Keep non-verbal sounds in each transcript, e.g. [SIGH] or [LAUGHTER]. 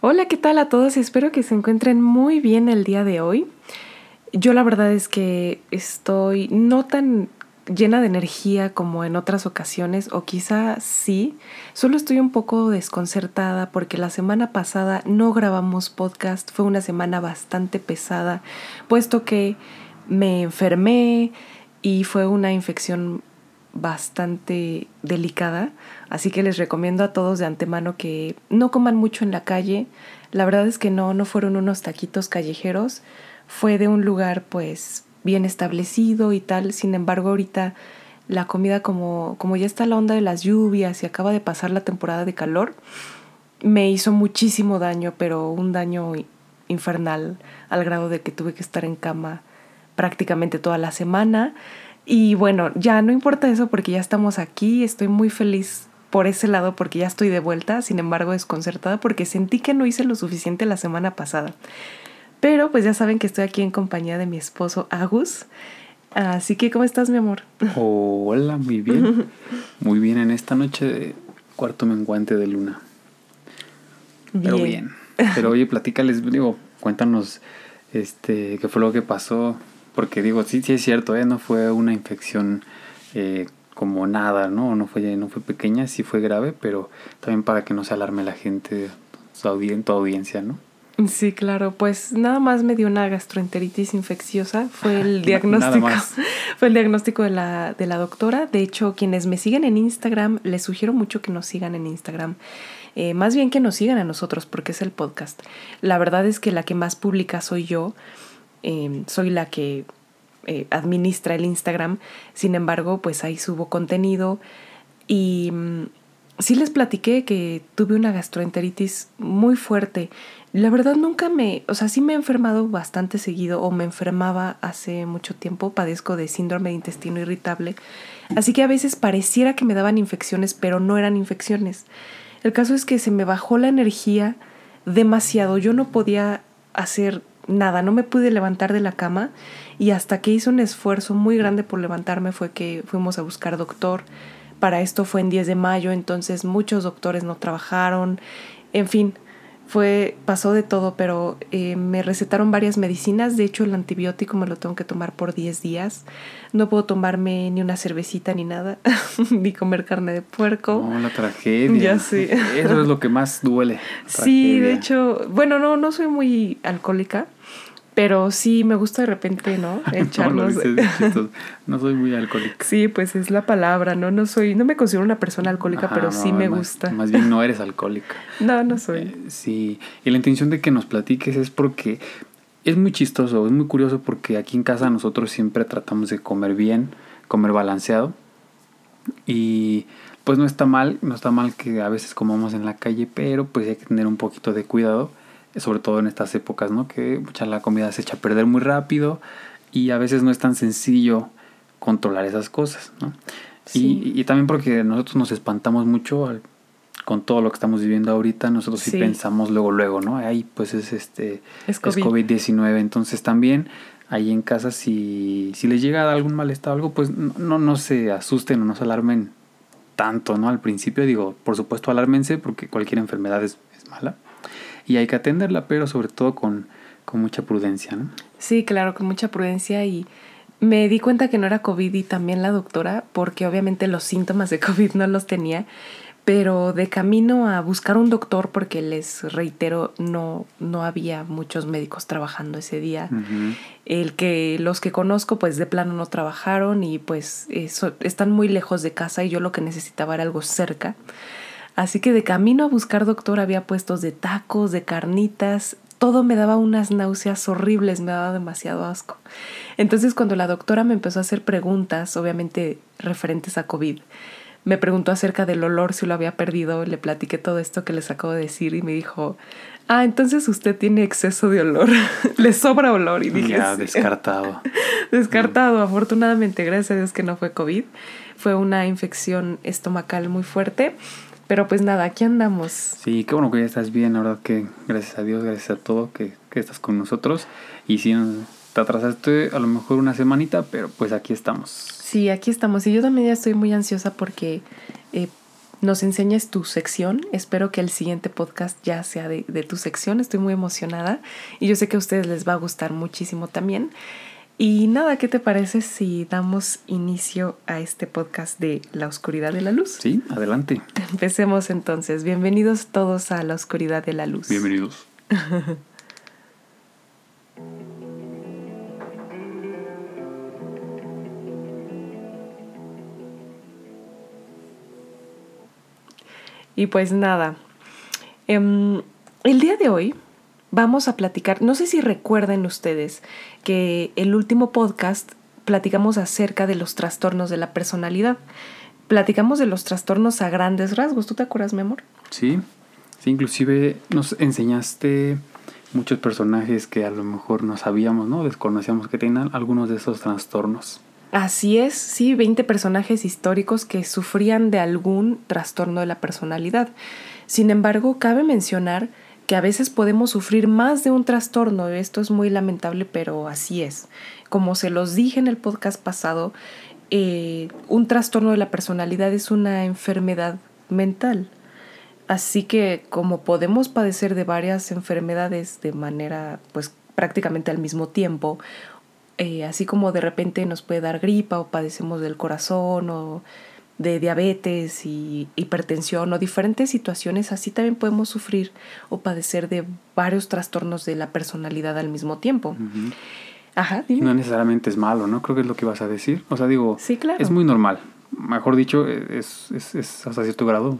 Hola, ¿qué tal a todos? Espero que se encuentren muy bien el día de hoy. Yo la verdad es que estoy no tan llena de energía como en otras ocasiones, o quizá sí, solo estoy un poco desconcertada porque la semana pasada no grabamos podcast, fue una semana bastante pesada, puesto que me enfermé y fue una infección bastante delicada, así que les recomiendo a todos de antemano que no coman mucho en la calle. La verdad es que no, no fueron unos taquitos callejeros, fue de un lugar pues bien establecido y tal. Sin embargo, ahorita la comida como, como ya está la onda de las lluvias y acaba de pasar la temporada de calor, me hizo muchísimo daño, pero un daño infernal al grado de que tuve que estar en cama prácticamente toda la semana. Y bueno, ya no importa eso porque ya estamos aquí, estoy muy feliz por ese lado porque ya estoy de vuelta, sin embargo desconcertada porque sentí que no hice lo suficiente la semana pasada. Pero pues ya saben que estoy aquí en compañía de mi esposo Agus. Así que, ¿cómo estás, mi amor? hola, muy bien. [LAUGHS] Muy bien en esta noche de cuarto menguante de luna. Pero bien. Pero oye, platícales, digo, cuéntanos este, qué fue lo que pasó porque digo, sí, sí es cierto, ¿eh? no fue una infección eh, como nada, ¿no? No fue, no fue pequeña, sí fue grave, pero también para que no se alarme la gente, su tu audiencia, ¿no? Sí, claro, pues nada más me dio una gastroenteritis infecciosa, fue el diagnóstico, [LAUGHS] fue el diagnóstico de la, de la doctora. De hecho, quienes me siguen en Instagram, les sugiero mucho que nos sigan en Instagram. Eh, más bien que nos sigan a nosotros, porque es el podcast. La verdad es que la que más publica soy yo. Em, soy la que eh, administra el Instagram, sin embargo, pues ahí subo contenido. Y mm, sí les platiqué que tuve una gastroenteritis muy fuerte. La verdad nunca me, o sea, sí me he enfermado bastante seguido o me enfermaba hace mucho tiempo, padezco de síndrome de intestino irritable, así que a veces pareciera que me daban infecciones, pero no eran infecciones. El caso es que se me bajó la energía demasiado, yo no podía hacer nada, no me pude levantar de la cama y hasta que hice un esfuerzo muy grande por levantarme fue que fuimos a buscar doctor. Para esto fue en 10 de mayo, entonces muchos doctores no trabajaron, en fin, fue pasó de todo, pero eh, me recetaron varias medicinas, de hecho el antibiótico me lo tengo que tomar por 10 días. No puedo tomarme ni una cervecita ni nada, [LAUGHS] ni comer carne de puerco. No, la tragedia. Ya. Eso es lo que más duele. Sí, de hecho, bueno, no no soy muy alcohólica, pero sí me gusta de repente, ¿no? [LAUGHS] Echarnos. no, no soy muy alcohólica. Sí, pues es la palabra, ¿no? No soy, no me considero una persona alcohólica, pero sí me gusta. Más bien no eres alcohólica. [LAUGHS] no, no soy. Eh, sí. Y la intención de que nos platiques es porque es muy chistoso, es muy curioso porque aquí en casa nosotros siempre tratamos de comer bien, comer balanceado. Y pues no está mal, no está mal que a veces comamos en la calle, pero pues hay que tener un poquito de cuidado sobre todo en estas épocas, ¿no? Que mucha la comida se echa a perder muy rápido y a veces no es tan sencillo controlar esas cosas, ¿no? Y, también porque nosotros nos espantamos mucho con todo lo que estamos viviendo ahorita, nosotros sí, pensamos luego, luego, ¿no? Ahí pues es este, es COVID-19, entonces también ahí en casa si, si les llega algún malestar o algo, pues no, no se asusten o no se alarmen tanto, ¿no? Al principio digo, por supuesto alármense porque cualquier enfermedad es, es mala, y hay que atenderla, pero sobre todo con, con mucha prudencia, ¿no? Sí, claro, con mucha prudencia y me di cuenta que no era COVID y también la doctora, porque obviamente los síntomas de [LAUGHS] COVID no los tenía, pero de camino a buscar un doctor, porque les reitero, no, no había muchos médicos trabajando ese día. El que los que conozco, pues de plano no trabajaron y pues están muy lejos de casa y yo lo que necesitaba era algo cerca. Así que de camino a buscar doctor había puestos de tacos, de carnitas, todo me daba unas náuseas horribles, me daba demasiado asco. Entonces cuando la doctora me empezó a hacer preguntas, obviamente referentes a COVID, me preguntó acerca del olor, si lo había perdido, le platiqué todo esto que les acabo de decir y me dijo, ah, entonces usted tiene exceso de olor, [LAUGHS] le sobra olor y dije... Ya, descartado. [LAUGHS] descartado, afortunadamente, gracias a Dios que no fue COVID, fue una infección estomacal muy fuerte pero pues nada, aquí andamos. Sí, qué bueno que ya estás bien, la verdad que gracias a Dios, gracias a todo que, que estás con nosotros. Y si te atrasaste a lo mejor una semanita, pero pues aquí estamos. Sí, aquí estamos. Y yo también ya estoy muy ansiosa porque eh, nos enseñes tu sección. Espero que el siguiente podcast ya sea de, de, tu sección. Estoy muy emocionada y yo sé que a ustedes les va a gustar muchísimo también. Y nada, ¿qué te parece si damos inicio a este podcast de La Oscuridad de la Luz? Sí, adelante. Empecemos entonces. Bienvenidos todos a La Oscuridad de la Luz. Bienvenidos. [LAUGHS] y pues nada, em, el día de hoy vamos a platicar, no sé si recuerden ustedes que el último podcast platicamos acerca de los trastornos de la personalidad. Platicamos de los trastornos a grandes rasgos. ¿Tú te acuerdas, mi amor? Sí, sí, inclusive nos enseñaste muchos personajes que a lo mejor no sabíamos, ¿no? Desconocíamos que tenían algunos de esos trastornos. Así es, sí, 20 personajes históricos que sufrían de algún trastorno de la personalidad. Sin embargo, cabe mencionar que a veces podemos sufrir más de un trastorno. Esto es muy lamentable, pero así es. Como se los dije en el podcast pasado, eh, un trastorno de la personalidad es una enfermedad mental. Así que como podemos padecer de varias enfermedades de manera pues prácticamente al mismo tiempo, eh, así como de repente nos puede dar gripa o padecemos del corazón o de diabetes y hipertensión o diferentes situaciones, así también podemos sufrir o padecer de varios trastornos de la personalidad al mismo tiempo. Ajá, dime. No necesariamente es malo, ¿no? Creo que es lo que vas a decir. O sea, digo, es muy normal. Mejor dicho, es, es, es hasta cierto grado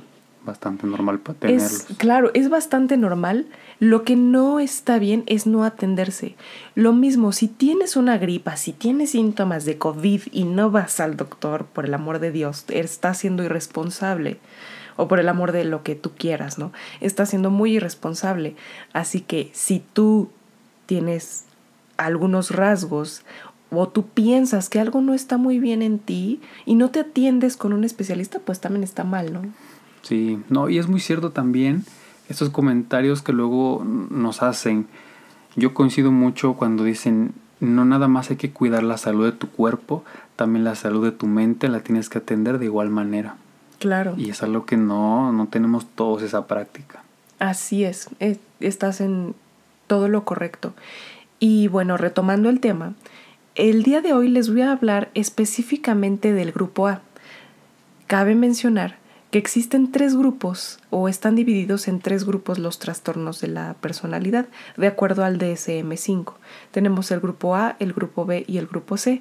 bastante normal tenerlos. claro, es bastante normal. Lo que no está bien es no atenderse. Lo mismo, si tienes una gripa, si tienes síntomas de COVID y no vas al doctor, por el amor de Dios, estás siendo irresponsable. O por el amor de lo que tú quieras, ¿no? Estás siendo muy irresponsable. Así que si tú tienes algunos rasgos o tú piensas que algo no está muy bien en ti y no te atiendes con un especialista, pues también está mal, ¿no? Sí, no, y es muy cierto también estos comentarios que luego nos hacen. Yo coincido mucho cuando dicen, no nada más hay que cuidar la salud de tu cuerpo, también la salud de tu mente la tienes que atender de igual manera. Claro. Y es algo que no, no tenemos todos esa práctica. Así es, eh, estás en todo lo correcto. Y bueno, retomando el tema, el día de hoy les voy a hablar específicamente del grupo A. Cabe mencionar que existen tres grupos o están divididos en tres grupos los trastornos de la personalidad, de acuerdo al DSM5. Tenemos el grupo A, el grupo B y el grupo C.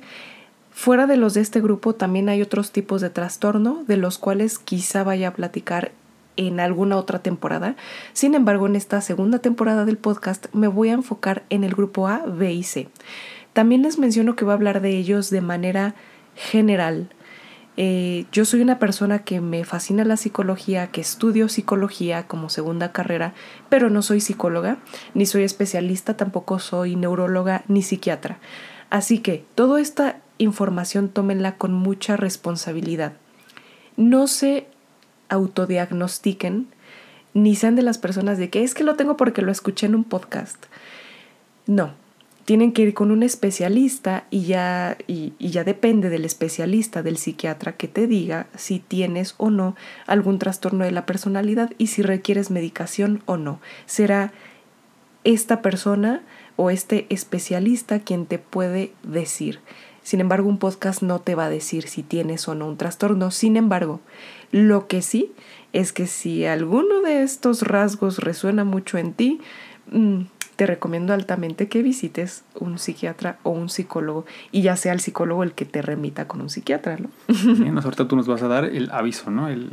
Fuera de los de este grupo también hay otros tipos de trastorno, de los cuales quizá vaya a platicar en alguna otra temporada. Sin embargo, en esta segunda temporada del podcast me voy a enfocar en el grupo A, B y C. También les menciono que voy a hablar de ellos de manera general, eh, yo soy una persona que me fascina la psicología, que estudio psicología como segunda carrera, pero no soy psicóloga, ni soy especialista, tampoco soy neuróloga ni psiquiatra. Así que toda esta información tómenla con mucha responsabilidad. No se autodiagnostiquen, ni sean de las personas de que es que lo tengo porque lo escuché en un podcast. No, tienen que ir con un especialista y ya, y, ya depende del especialista, del psiquiatra, que te diga si tienes o no algún trastorno de la personalidad y si requieres medicación o no. Será esta persona o este especialista quien te puede decir. Sin embargo, un podcast no te va a decir si tienes o no un trastorno. Sin embargo, lo que sí es que si alguno de estos rasgos resuena mucho en ti, mm, te recomiendo altamente que visites un psiquiatra o un psicólogo y ya sea el psicólogo el que te remita con un psiquiatra, ¿no? Bien, ahorita tú nos vas a dar el aviso, ¿no? El,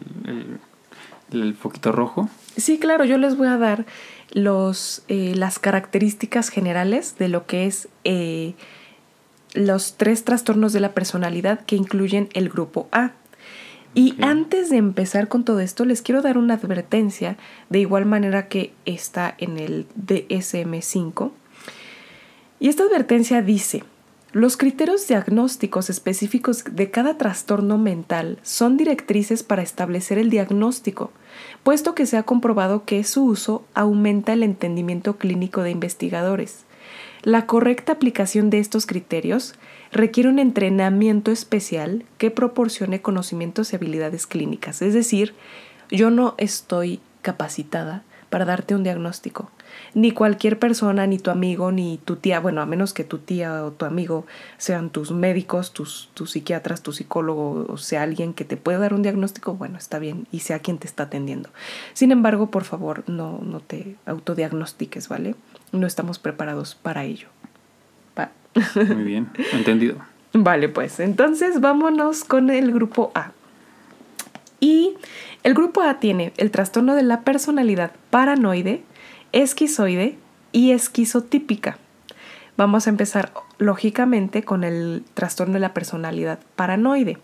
el, foquito rojo. Sí, claro, yo les voy a dar los, eh, las características generales de lo que es eh, los tres trastornos de la personalidad que incluyen el grupo A. Y antes de empezar con todo esto, les quiero dar una advertencia, de igual manera que está en el DSM5. Y esta advertencia dice, los criterios diagnósticos específicos de cada trastorno mental son directrices para establecer el diagnóstico, puesto que se ha comprobado que su uso aumenta el entendimiento clínico de investigadores. La correcta aplicación de estos criterios requiere un entrenamiento especial que proporcione conocimientos y habilidades clínicas, es decir, yo no estoy capacitada para darte un diagnóstico. Ni cualquier persona, ni tu amigo, ni tu tía, bueno, a menos que tu tía o tu amigo sean tus médicos, tus, tus psiquiatras, tu psicólogo, o sea alguien que te pueda dar un diagnóstico, bueno, está bien, y sea quien te está atendiendo. Sin embargo, por favor, no, no te autodiagnostiques, ¿vale? No estamos preparados para ello. Muy bien, entendido. Vale, pues entonces vámonos con el grupo A. Y el grupo A tiene el trastorno de la personalidad paranoide, esquizoide y esquizotípica. Vamos a empezar lógicamente con el trastorno de la personalidad paranoide.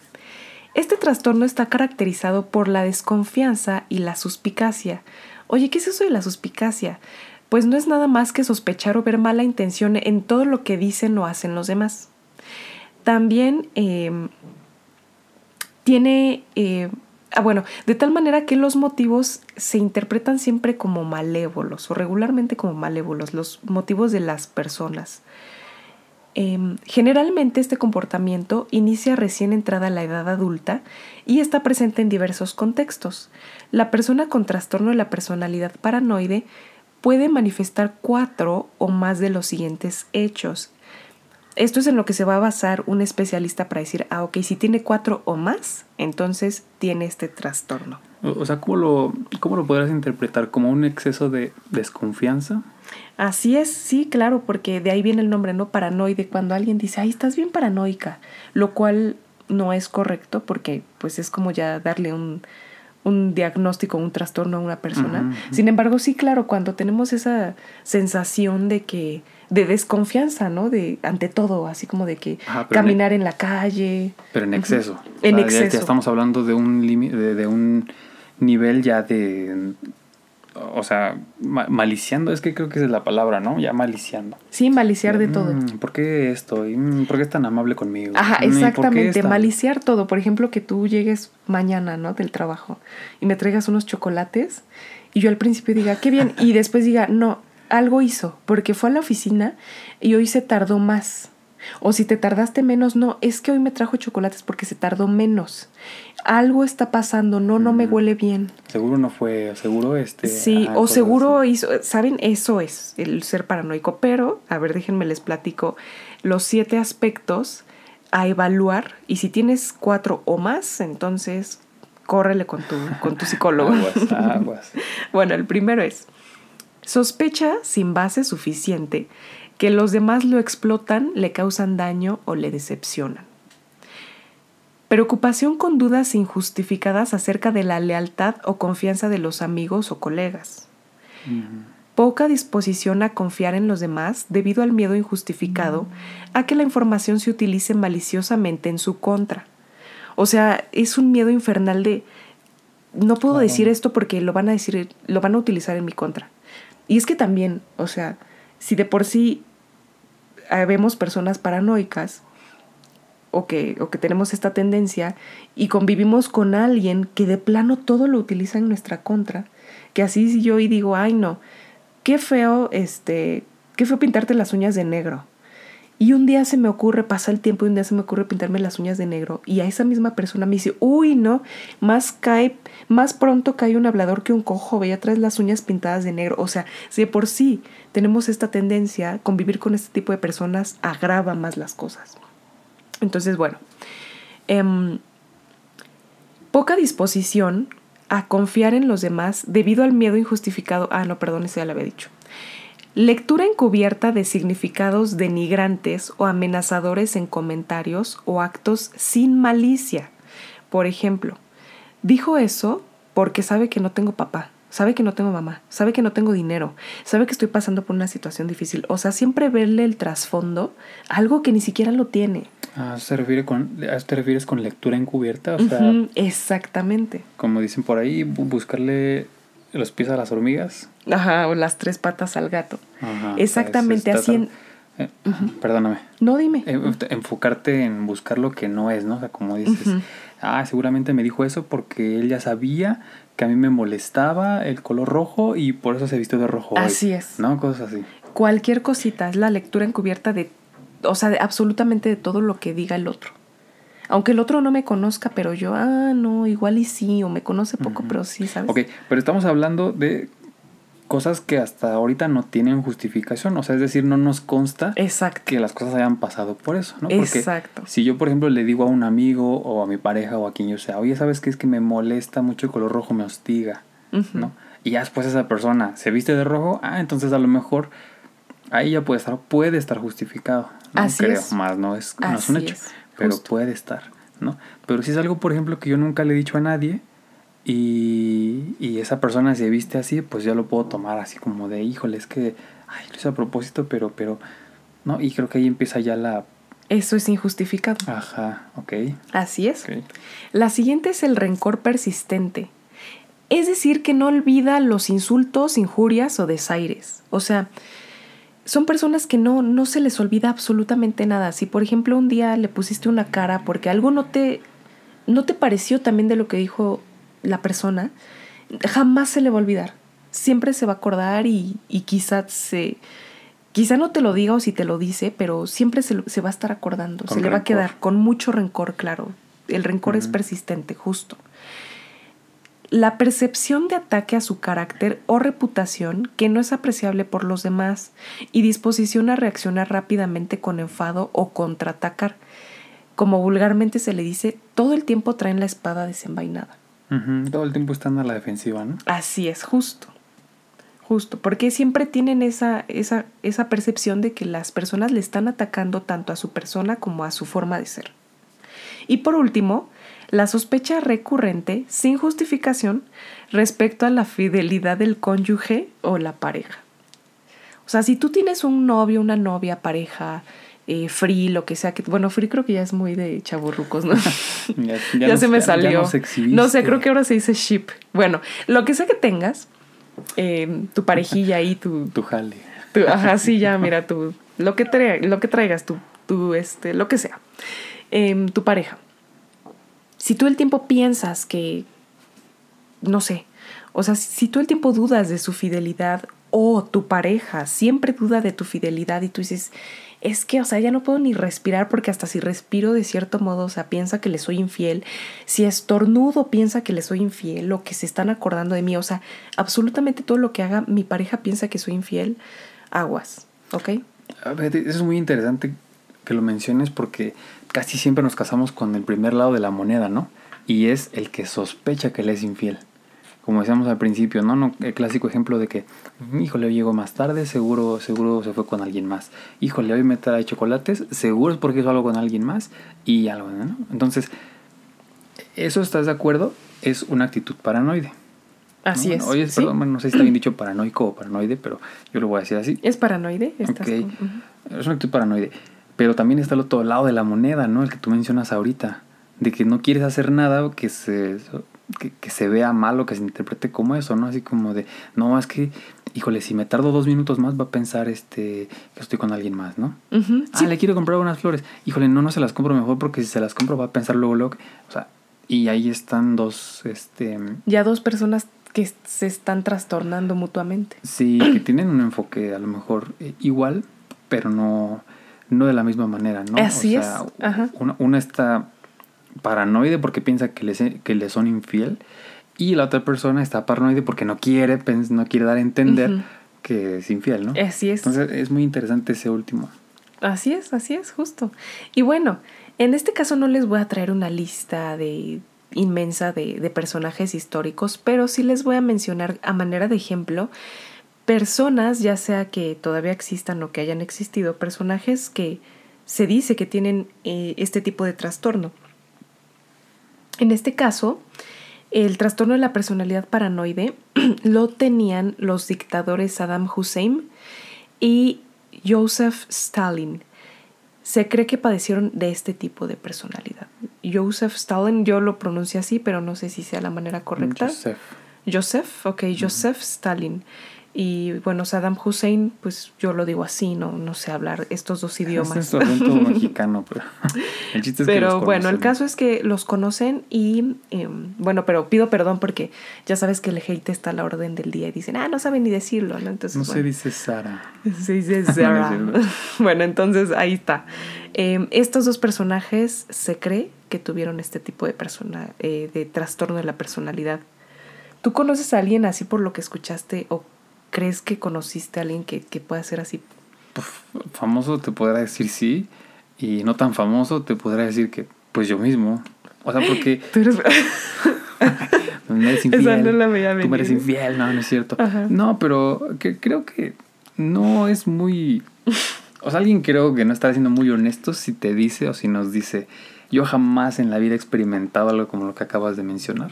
Este trastorno está caracterizado por la desconfianza y la suspicacia. Oye, ¿qué es eso de la suspicacia? Pues no es nada más que sospechar o ver mala intención en todo lo que dicen o hacen los demás. También em, tiene eh, Ah, bueno, de tal manera que los motivos se interpretan siempre como malévolos o regularmente como malévolos, los motivos de las personas. Em, generalmente este comportamiento inicia recién entrada la edad adulta y está presente en diversos contextos. La persona con trastorno de la personalidad paranoide puede manifestar cuatro o más de los siguientes hechos esto es en lo que se va a basar un especialista para decir, ah, ok, si tiene cuatro o más, entonces tiene este trastorno. O sea, ¿cómo lo, cómo lo podrás interpretar? ¿Como un exceso de desconfianza? Así es, sí, claro, porque de ahí viene el nombre, ¿no? Paranoide, cuando alguien dice, ay, estás bien paranoica, lo cual no es correcto porque pues es como ya darle un, un diagnóstico, un trastorno a una persona. Sin embargo, sí, claro, cuando tenemos esa sensación de que de desconfianza, ¿no? De ante todo, así como de que caminar en, la calle. Pero en exceso. En exceso. Ya, estamos hablando de un de, de, un nivel ya de o sea, maliciando, es que creo que es la palabra, ¿no? Ya maliciando. Sí, maliciar de todo. Mm, ¿Por qué esto? Mm, ¿Por qué es tan amable conmigo? Ajá, mm, exactamente, maliciar todo. Por ejemplo, que tú llegues mañana, ¿no? Del trabajo y me traigas unos chocolates y yo al principio diga, qué bien, y después diga, no, algo hizo, porque fue a la oficina y hoy se tardó más. O si te tardaste menos, no, es que hoy me trajo chocolates porque se tardó menos. Algo está pasando, no, no me huele bien. Seguro no fue, seguro este. Sí, o seguro hizo, saben, eso es el ser paranoico. Pero, a ver, déjenme les platico los siete aspectos a evaluar y si tienes cuatro o más, entonces córrele con tu, con tu psicólogo. [LAUGHS] aguas, aguas. [LAUGHS] bueno, el primero es Sospecha sin base suficiente que los demás lo explotan, le causan daño o le decepcionan. Preocupación con dudas injustificadas acerca de la lealtad o confianza de los amigos o colegas. Poca disposición a confiar en los demás debido al miedo injustificado a que la información se utilice maliciosamente en su contra. O sea, es un miedo infernal de no puedo decir esto porque lo van a decir, lo van a utilizar en mi contra. Y es que también, o sea, si de por sí vemos personas paranoicas o que, o que tenemos esta tendencia y convivimos con alguien que de plano todo lo utiliza en nuestra contra, que así yo y digo, ay no, qué feo, este, qué feo pintarte las uñas de negro. Y un día se me ocurre, pasa el tiempo y un día se me ocurre pintarme las uñas de negro. Y a esa misma persona me dice, uy, no, más cae, más pronto cae un hablador que un cojo, ve traes las uñas pintadas de negro. O sea, si de por sí tenemos esta tendencia, convivir con este tipo de personas agrava más las cosas. Entonces, bueno, em, poca disposición a confiar en los demás debido al miedo injustificado. Ah, no, perdón, eso ya lo había dicho. Lectura encubierta de significados denigrantes o amenazadores en comentarios o actos sin malicia. Por ejemplo, dijo eso porque sabe que no tengo papá, sabe que no tengo mamá, sabe que no tengo dinero, sabe que estoy pasando por una situación difícil. O sea, siempre verle el trasfondo, algo que ni siquiera lo tiene. Ah, ¿se refiere con, ¿Te refieres con lectura encubierta? exactamente. Como dicen por ahí, buscarle los pies a las hormigas. Ajá, o las tres patas al gato. Ajá, Exactamente, así en... Eh, perdóname. No, dime. Enfocarte en buscar lo que no es, ¿no? O sea, como dices, ah, seguramente me dijo eso porque él ya sabía que a mí me molestaba el color rojo y por eso se vistió de rojo. Así es. ¿No? Cosas así. Cualquier cosita es la lectura encubierta de, o sea, de absolutamente de todo lo que diga el otro Aunque el otro no me conozca, pero yo, ah, no, igual y sí, o me conoce poco, pero sí, ¿sabes? Ok, pero estamos hablando de cosas que hasta ahorita no tienen justificación, o sea, es decir, no nos consta que las cosas hayan pasado por eso, ¿no? Porque Exacto. si yo, por ejemplo, le digo a un amigo o a mi pareja o a quien yo sea, oye, ¿sabes qué es que me molesta mucho el color rojo, me hostiga, ¿no? Y ya después esa persona se viste de rojo, ah, entonces a lo mejor ahí ya puede estar, puede estar justificado. No Así creo, más no es, no es un hecho, pero puede estar, ¿no? Pero si es algo, por ejemplo, que yo nunca le he dicho a nadie, y, y, esa persona se viste así, pues ya lo puedo tomar así como de, híjole, es que, ay, lo hice a propósito, pero, pero, ¿no? Y creo que ahí empieza ya la... Eso es injustificado. Ajá, ok. Así es. La siguiente es el rencor persistente. Es decir, que no olvida los insultos, injurias o desaires. O sea, son personas que no, no se les olvida absolutamente nada. Si, por ejemplo, un día le pusiste una cara porque algo no te, no te pareció también de lo que dijo la persona, jamás se le va a olvidar. Siempre se va a acordar y, y quizás se... Quizá no te lo diga o si te lo dice, pero siempre se, va a estar acordando. se le va a quedar con mucho rencor, claro. El rencor es persistente, justo. La percepción de ataque a su carácter o reputación que no es apreciable por los demás y disposición a reaccionar rápidamente con enfado o contraatacar. Como vulgarmente se le dice, todo el tiempo traen la espada desenvainada. Todo el tiempo están a la defensiva, ¿no? Así es, justo. Justo, porque siempre tienen esa, esa, esa percepción de que las personas le están atacando tanto a su persona como a su forma de ser. Y por último, la sospecha recurrente, sin justificación, respecto a la fidelidad del cónyuge o la pareja. O sea, si tú tienes un novio, una novia, pareja, eh, free, lo que sea. que Bueno, free creo que ya es muy de chaburrucos, ¿no? [LAUGHS] ya, se me salió. no sé, creo que ahora se dice ship. Bueno, lo que sea que tengas, eh, tu parejilla ahí, tu... [LAUGHS] Tu jale. ajá, sí, ya, mira, tu, lo, que lo que traigas, tu, tu, este, lo que sea. Em, tu pareja. Si tú el tiempo piensas que, no sé, o sea, si tú el tiempo dudas de su fidelidad o tu pareja siempre duda de tu fidelidad y tú dices, es que, o sea, ya no puedo ni respirar porque hasta si respiro de cierto modo, o sea, piensa que le soy infiel, si estornudo piensa que le soy infiel o que se están acordando de mí, o sea, absolutamente todo lo que haga mi pareja piensa que soy infiel, aguas, ¿ok? A ver, eso es muy interesante que lo menciones porque casi siempre nos casamos con el primer lado de la moneda, ¿no? Y es el que sospecha que le es infiel como decíamos al principio, ¿no? ¿no? El clásico ejemplo de que, híjole, llegó más tarde, seguro, seguro se fue con alguien más. Híjole, hoy me trae chocolates, seguro es porque hizo algo con alguien más y algo, ¿no? Entonces, eso, ¿estás de acuerdo? Es una actitud paranoide. Así es. Oye, perdón, no sé si está bien dicho paranoico o paranoide, pero yo lo voy a decir así. ¿Es paranoide? ¿Estás Es una actitud paranoide. Pero también está el otro lado de la moneda, ¿no? El que tú mencionas ahorita. De que no quieres hacer nada que se que, se vea mal o que se interprete como eso, ¿no? Así como de, no, es que, híjole, si me tardo dos minutos más va a pensar este que estoy con alguien más, ¿no? ah, le quiero comprar unas flores. Híjole, no, no se las compro mejor porque si se las compro va a pensar luego, luego, o sea, y ahí están dos, este... Ya dos personas que se están trastornando mutuamente. Sí, que tienen un enfoque a lo mejor eh, igual, pero no, no de la misma manera, ¿no? Así es. Una, una está paranoide porque piensa que le, que le son infiel y la otra persona está paranoide porque no quiere, no quiere dar a entender que es infiel, ¿no? Así es. Entonces es muy interesante ese último. Así es, así es, justo. Y bueno, en este caso no les voy a traer una lista de inmensa de, de personajes históricos, pero sí les voy a mencionar a manera de ejemplo personas, ya sea que todavía existan o que hayan existido, personajes que se dice que tienen eh, este tipo de trastorno. En este caso, el trastorno de la personalidad paranoide [CLEARS THROAT] lo tenían los dictadores Saddam Hussein y Joseph Stalin. Se cree que padecieron de este tipo de personalidad. Joseph Stalin, yo lo pronuncio así, pero no sé si sea la manera correcta. Joseph. Joseph, ok, Joseph Stalin. Y bueno, Saddam Hussein, pues yo lo digo así, no, no sé hablar estos dos idiomas. Es acento [LAUGHS] mexicano, pero [LAUGHS] el chiste es pero bueno, el caso es que los conocen y em, bueno, pero pido perdón porque ya sabes que el hate está a la orden del día y dicen, ah, no saben ni decirlo, ¿no? Entonces, no se dice Sara. [LAUGHS] Se dice Sara. bueno, entonces ahí está. Em, estos dos personajes se cree que tuvieron este tipo de persona, eh, de trastorno de la personalidad. ¿Tú conoces a alguien así por lo que escuchaste o crees que conociste a alguien que, que pueda ser así? Pues, famoso te podrá decir sí y no tan famoso te podrá decir que pues yo mismo. O sea, porque... [LAUGHS] Tú eres... [LAUGHS] no eres [LAUGHS] infiel. no la Tú eres infiel, no, no es cierto. No, pero que, creo que no es muy... O sea, alguien creo que no está siendo muy honesto si te dice o si nos dice, yo jamás en la vida he experimentado algo como lo que acabas de mencionar.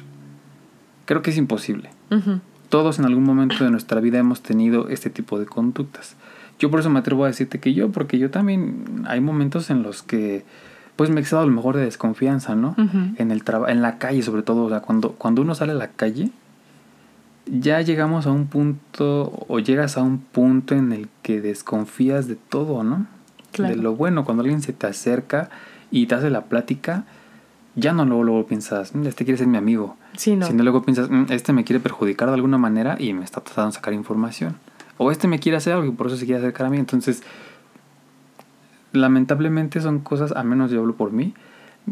Creo que es imposible. Todos en algún momento de nuestra vida hemos tenido este tipo de conductas. Yo por eso me atrevo a decirte que yo, porque yo también hay momentos en los que pues me he a lo mejor de desconfianza, ¿no? En el en la calle sobre todo, o sea, cuando, cuando uno sale a la calle, ya llegamos a un punto o llegas a un punto en el que desconfías de todo, ¿no? De lo bueno, cuando alguien se te acerca y te hace la plática, ya no luego, luego piensas, mm, este quiere ser mi amigo. Sí, no. Sino luego piensas, mm, este me quiere perjudicar de alguna manera y me está tratando de sacar información. O este me quiere hacer algo y por eso se quiere acercar a mí. Entonces, lamentablemente son cosas, a menos yo hablo por mí,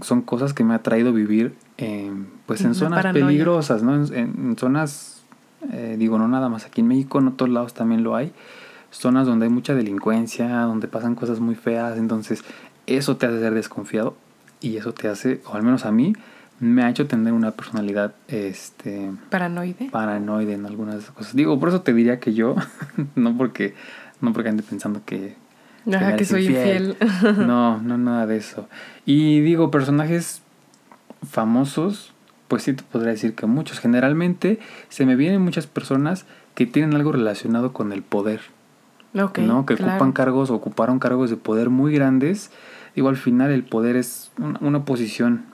son cosas que me ha traído vivir en, pues en zonas peligrosas, ¿no? En, zonas, eh, digo, no nada más aquí en México, en otros lados también lo hay, zonas donde hay mucha delincuencia, donde pasan cosas muy feas, entonces eso te hace ser desconfiado y eso te hace, o al menos a mí, me ha hecho tener una personalidad este paranoide paranoide en algunas cosas digo por eso te diría que yo [LAUGHS] no porque no porque ande pensando que Ajá, que soy infiel. [LAUGHS] No, no, nada de eso. Y digo, personajes famosos, pues sí te podría decir que muchos. Generalmente se me vienen muchas personas que tienen algo relacionado con el poder. Okay, ¿no? Que ocupan cargos, ocuparon cargos de poder muy grandes. Digo, al final el poder es una, una posición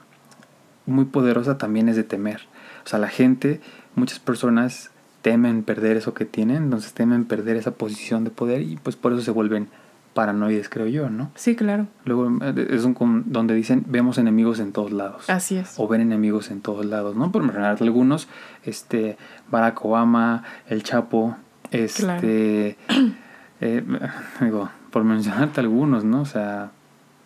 muy poderosa, también es de temer. O sea, la gente, muchas personas temen perder eso que tienen, entonces temen perder esa posición de poder y pues por eso se vuelven paranoides, creo yo, ¿no? Sí, claro. Luego eh, es un donde dicen vemos enemigos en todos lados. Así es. O ven enemigos en todos lados, ¿no? Por mencionar algunos, este Barack Obama, el Chapo, este eh, [CLEARS THROAT] digo, por mencionarte algunos, ¿no? O sea,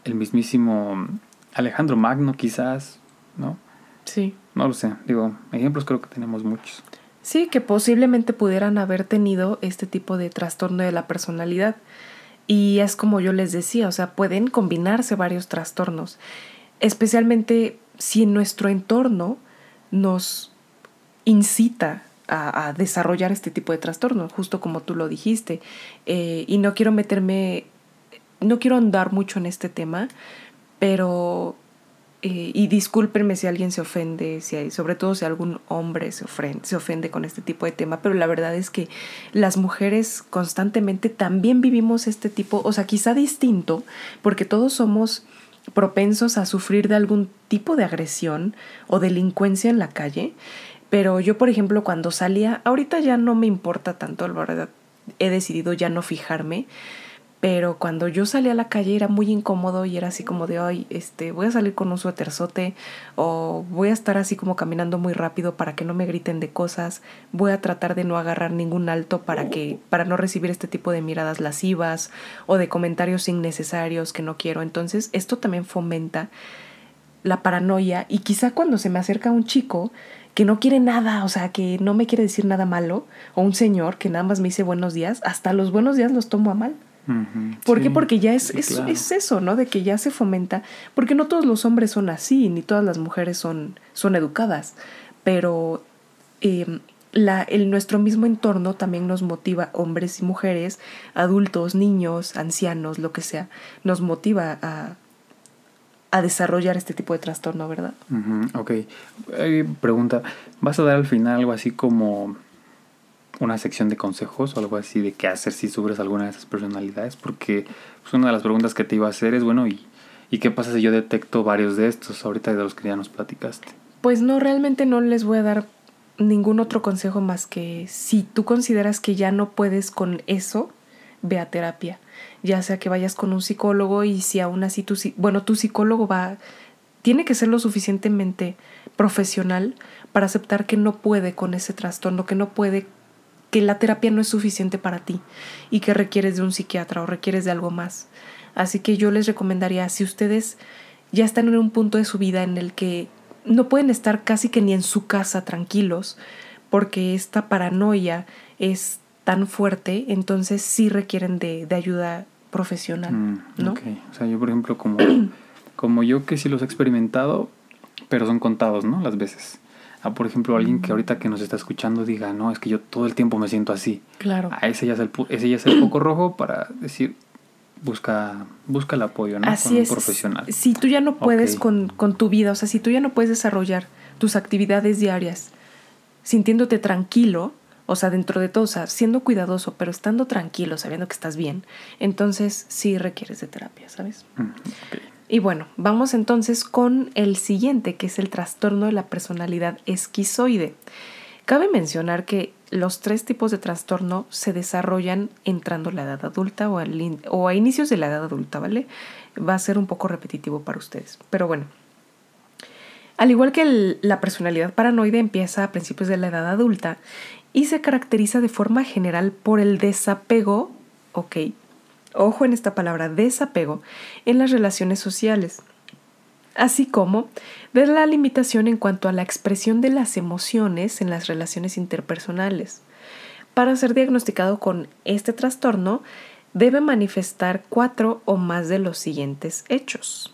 el mismísimo Alejandro Magno quizás, ¿no? Sí. No lo sé, digo, ejemplos creo que tenemos muchos. Sí, que posiblemente pudieran haber tenido este tipo de trastorno de la personalidad. Y es como yo les decía, o sea, pueden combinarse varios trastornos, especialmente si en nuestro entorno nos incita a, desarrollar este tipo de trastorno, justo como tú lo dijiste. Eh, y no quiero meterme, no quiero andar mucho en este tema, pero eh, y discúlpenme si alguien se ofende, si hay, sobre todo si algún hombre se ofende, se ofende con este tipo de tema, pero la verdad es que las mujeres constantemente también vivimos este tipo, o sea, quizá distinto, porque todos somos propensos a sufrir de algún tipo de agresión o delincuencia en la calle, pero yo, por ejemplo, cuando salía, ahorita ya no me importa tanto, la verdad, he decidido ya no fijarme, pero cuando yo salía a la calle era muy incómodo y era así como de, ay, este, voy a salir con un suéterzote o voy a estar así como caminando muy rápido para que no me griten de cosas, voy a tratar de no agarrar ningún alto para que para no recibir este tipo de miradas lascivas o de comentarios innecesarios que no quiero. Entonces, esto también fomenta la paranoia y quizá cuando se me acerca un chico que no quiere nada, o sea, que no me quiere decir nada malo, o un señor que nada más me dice buenos días, hasta los buenos días los tomo a mal. ¿Por qué? Porque ya es, es, eso, ¿no? De que ya se fomenta, porque no todos los hombres son así, ni todas las mujeres son, son educadas, pero em, la, el, nuestro mismo entorno también nos motiva, hombres y mujeres, adultos, niños, ancianos, lo que sea, nos motiva a, a desarrollar este tipo de trastorno, ¿verdad? ok. pregunta, ¿vas a dar al final algo así como una sección de consejos o algo así de qué hacer si sufres alguna de esas personalidades, porque pues, una de las preguntas que te iba a hacer es, bueno, ¿y, ¿y qué pasa si yo detecto varios de estos ahorita de los que ya nos platicaste? Pues no, realmente no les voy a dar ningún otro consejo más que si tú consideras que ya no puedes con eso, ve a terapia. Ya sea que vayas con un psicólogo y si aún así tu, bueno, tu psicólogo va, tiene que ser lo suficientemente profesional para aceptar que no puede con ese trastorno, que no puede que la terapia no es suficiente para ti y que requieres de un psiquiatra o requieres de algo más. Así que yo les recomendaría, si ustedes ya están en un punto de su vida en el que no pueden estar casi que ni en su casa tranquilos porque esta paranoia es tan fuerte, entonces sí requieren de, de ayuda profesional, mm, ¿no? O sea, yo por ejemplo como, como yo que sí los he experimentado, pero son contados, ¿no? Las veces. A, por ejemplo, alguien que mm. ahorita que nos está escuchando diga, no, es que yo todo el tiempo me siento así. Claro. A ese ya es el, ese ya es el [CLEARS THROAT] foco rojo para decir, busca, busca el apoyo, ¿no? Así es. profesional. Si tú ya no puedes con, con tu vida, o sea, si tú ya no puedes desarrollar tus actividades diarias sintiéndote tranquilo, o sea, dentro de todo, o sea, siendo cuidadoso, pero estando tranquilo, sabiendo que estás bien, entonces sí requieres de terapia, ¿sabes? Mm, y bueno, vamos entonces con el siguiente, que es el trastorno de la personalidad esquizoide. Cabe mencionar que los tres tipos de trastorno se desarrollan entrando la edad adulta o, o a inicios de la edad adulta, ¿vale? Va a ser un poco repetitivo para ustedes, pero bueno. Al igual que la personalidad paranoide empieza a principios de la edad adulta y se caracteriza de forma general por el desapego, ok, ojo en esta palabra, desapego, en las relaciones sociales, así como de la limitación en cuanto a la expresión de las emociones en las relaciones interpersonales. Para ser diagnosticado con este trastorno, debe manifestar cuatro o más de los siguientes hechos.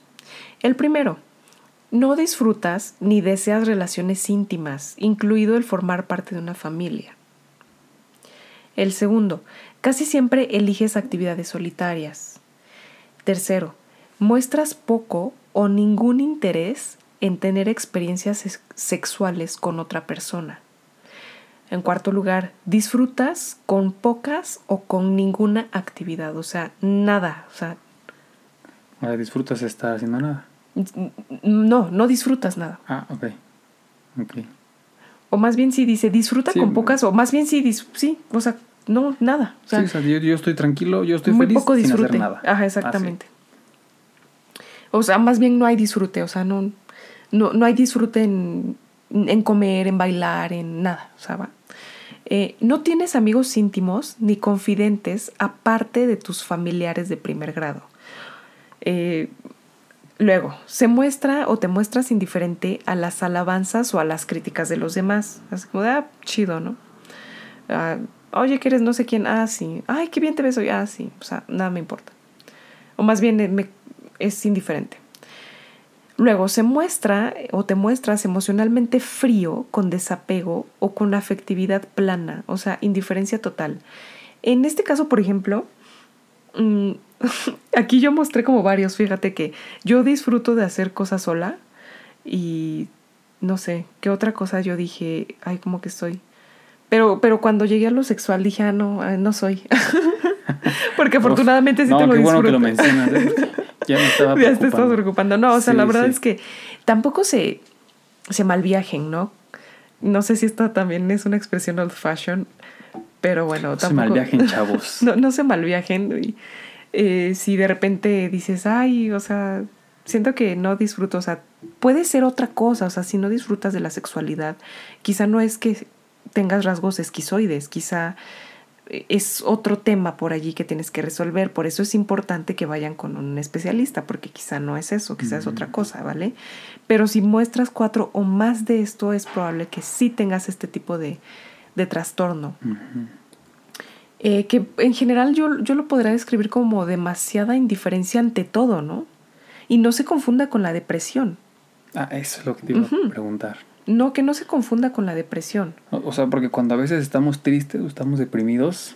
El primero, no disfrutas ni deseas relaciones íntimas, incluido el formar parte de una familia. El segundo, casi siempre eliges actividades solitarias. Tercero, muestras poco o ningún interés en tener experiencias sexuales con otra persona. En cuarto lugar, disfrutas con pocas o con ninguna actividad, o sea, nada, o sea... disfrutas estar haciendo nada. No, no disfrutas nada. Ah, ok. okay. O más bien si dice disfruta con pocas, o más bien si sí, o sea, no, nada. sí, o sea, yo, estoy tranquilo, yo estoy muy feliz poco disfrute. sin hacer nada. Ajá, exactamente. O sea, más bien no hay disfrute, o sea, no, no, no hay disfrute en, en, comer, en bailar, en nada, o sea, va. Eh, no tienes amigos íntimos ni confidentes aparte de tus familiares de primer grado. Eh, Luego, se muestra o te muestras indiferente a las alabanzas o a las críticas de los demás. Así como ah, chido, ¿no? Ah, Oye, ¿quieres no sé quién? Ah, sí. Ay, qué bien te ves hoy. Ah, sí. O sea, nada me importa. O más bien me, es indiferente. Luego, se muestra o te muestras emocionalmente frío, con desapego o con afectividad plana, o sea, indiferencia total. En este caso, por ejemplo, mm, [LAUGHS] aquí yo mostré como varios, fíjate que yo disfruto de hacer cosas sola y no sé, qué otra cosa yo dije, ay, como que estoy. Pero, pero cuando llegué a lo sexual dije, ah, no, ah, no soy. [LAUGHS] Porque afortunadamente sí te lo qué bueno que lo mencionas. Ya me estaba preocupando. [LAUGHS] Ya te estás preocupando. No, o sea, la verdad es que tampoco se, se malviajen, ¿no? No sé si esta también es una expresión old fashion, pero bueno, tampoco. Se malviajen, [LAUGHS] chavos. no, no se malviajen. Eh, si de repente dices, ay, o sea, siento que no disfruto, o sea, puede ser otra cosa, o sea, si no disfrutas de la sexualidad, quizá no es que tengas rasgos esquizoides, quizá eh, es otro tema por allí que tienes que resolver, por eso es importante que vayan con un especialista, porque quizá no es eso, quizá es otra cosa, ¿vale? Pero si muestras cuatro o más de esto, es probable que sí tengas este tipo de, de trastorno. Eh, que en general yo, yo lo podría describir como demasiada indiferencia ante todo, ¿no? Y no se confunda con la depresión. Ah, eso es lo que te iba a preguntar. No, que no se confunda con la depresión. O, sea, porque cuando a veces estamos tristes o estamos deprimidos,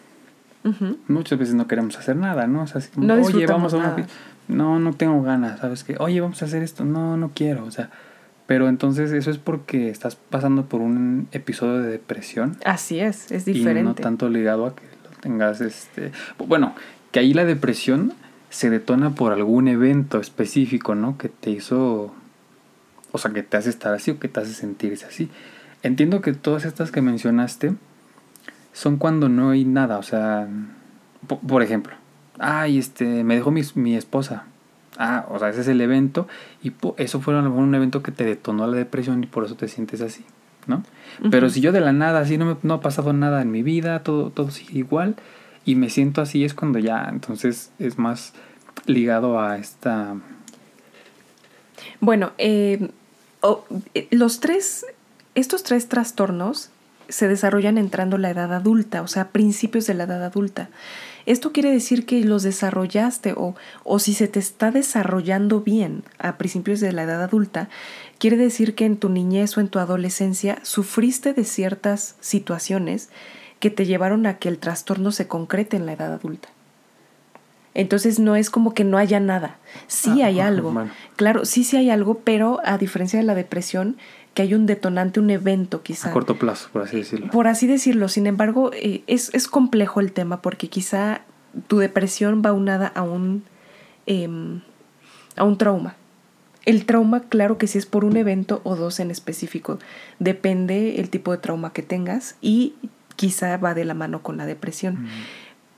muchas veces no queremos hacer nada, ¿no? O sea, así como, oye, vamos a una... No, no tengo ganas, ¿sabes qué? Oye, vamos a hacer esto. No, no quiero, o sea... Pero entonces eso es porque estás pasando por un episodio de depresión. Así es, es diferente. Y no tanto ligado a que tengas este... Bueno, que ahí la depresión se detona por algún evento específico, ¿no? Que te hizo... O sea, que te hace estar así o que te hace sentirse así. Entiendo que todas estas que mencionaste son cuando no hay nada, o sea, por, ejemplo, ay, este, me dejó mi, mi, esposa. Ah, o sea, ese es el evento y eso fue a lo mejor un evento que te detonó la depresión y por eso te sientes así. ¿no? Pero si yo de la nada, así no, me, no ha pasado nada en mi vida, todo, todo sigue igual, y me siento así, es cuando ya, entonces es más ligado a esta Bueno, eh, eh, los tres, estos tres trastornos se desarrollan entrando la edad adulta, o sea, principios de la edad adulta. Esto quiere decir que los desarrollaste o, o si se te está desarrollando bien a principios de la edad adulta, quiere decir que en tu niñez o en tu adolescencia sufriste de ciertas situaciones que te llevaron a que el trastorno se concrete en la edad adulta. Entonces no es como que no haya nada. Sí ah, hay algo. Claro, sí, sí hay algo, pero a diferencia de la depresión, que hay un detonante, un evento quizá. A corto plazo, por así decirlo. Por así decirlo. Sin embargo, eh, es, es, complejo el tema porque quizá tu depresión va unada a un, em, a un trauma. El trauma, claro que sí es por un evento o dos en específico. Depende el tipo de trauma que tengas y quizá va de la mano con la depresión. Mm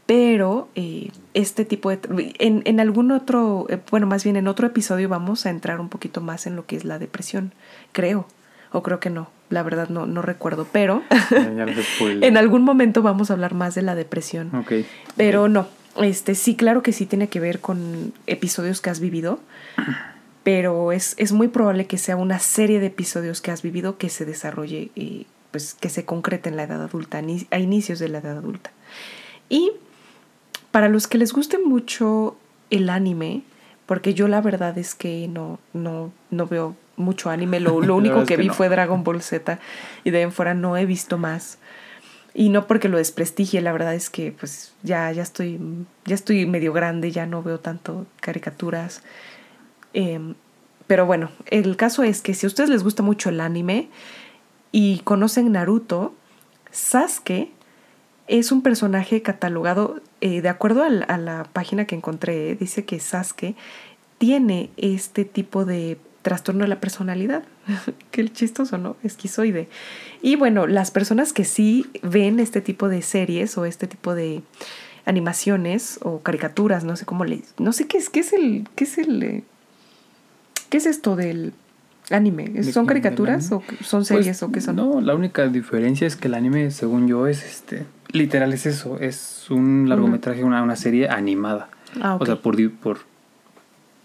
pero eh, este tipo de... En, en algún otro, eh, bueno, más bien en otro episodio vamos a entrar un poquito más en lo que es la depresión, creo, o creo que no, la verdad no, no recuerdo, pero [LAUGHS] en algún momento vamos a hablar más de la depresión. Okay. Pero no, este sí, claro que sí tiene que ver con episodios que has vivido, [CLEARS THROAT] pero es, es muy probable que sea una serie de episodios que has vivido que se desarrolle, y pues que se concrete en la edad adulta, a inicios de la edad adulta. Y para los que les guste mucho el anime, porque yo la verdad es que no, no, no veo mucho anime, lo, [LAUGHS] único que, vi fue Dragon Ball Z y de en fuera no he visto más. Y no porque lo desprestigie, la verdad es que pues ya, ya, estoy, ya estoy medio grande, ya no veo tanto caricaturas. Em, pero bueno, el caso es que si a ustedes les gusta mucho el anime y conocen Naruto, Sasuke es un personaje catalogado, eh, de acuerdo a la, página que encontré, dice que Sasuke tiene este tipo de trastorno de la personalidad. [LAUGHS] Qué chistoso, ¿no? Esquizoide. Y bueno, las personas que sí ven este tipo de series o este tipo de animaciones o caricaturas, no sé cómo le... No sé qué es, qué es el... qué es. Eh, ¿Qué es esto del anime? ¿Son caricaturas o son series pues, o qué son? No, la única diferencia es que el anime, según yo, es este Literal es eso, es un largometraje, una, una serie animada. Ah, o sea, por, por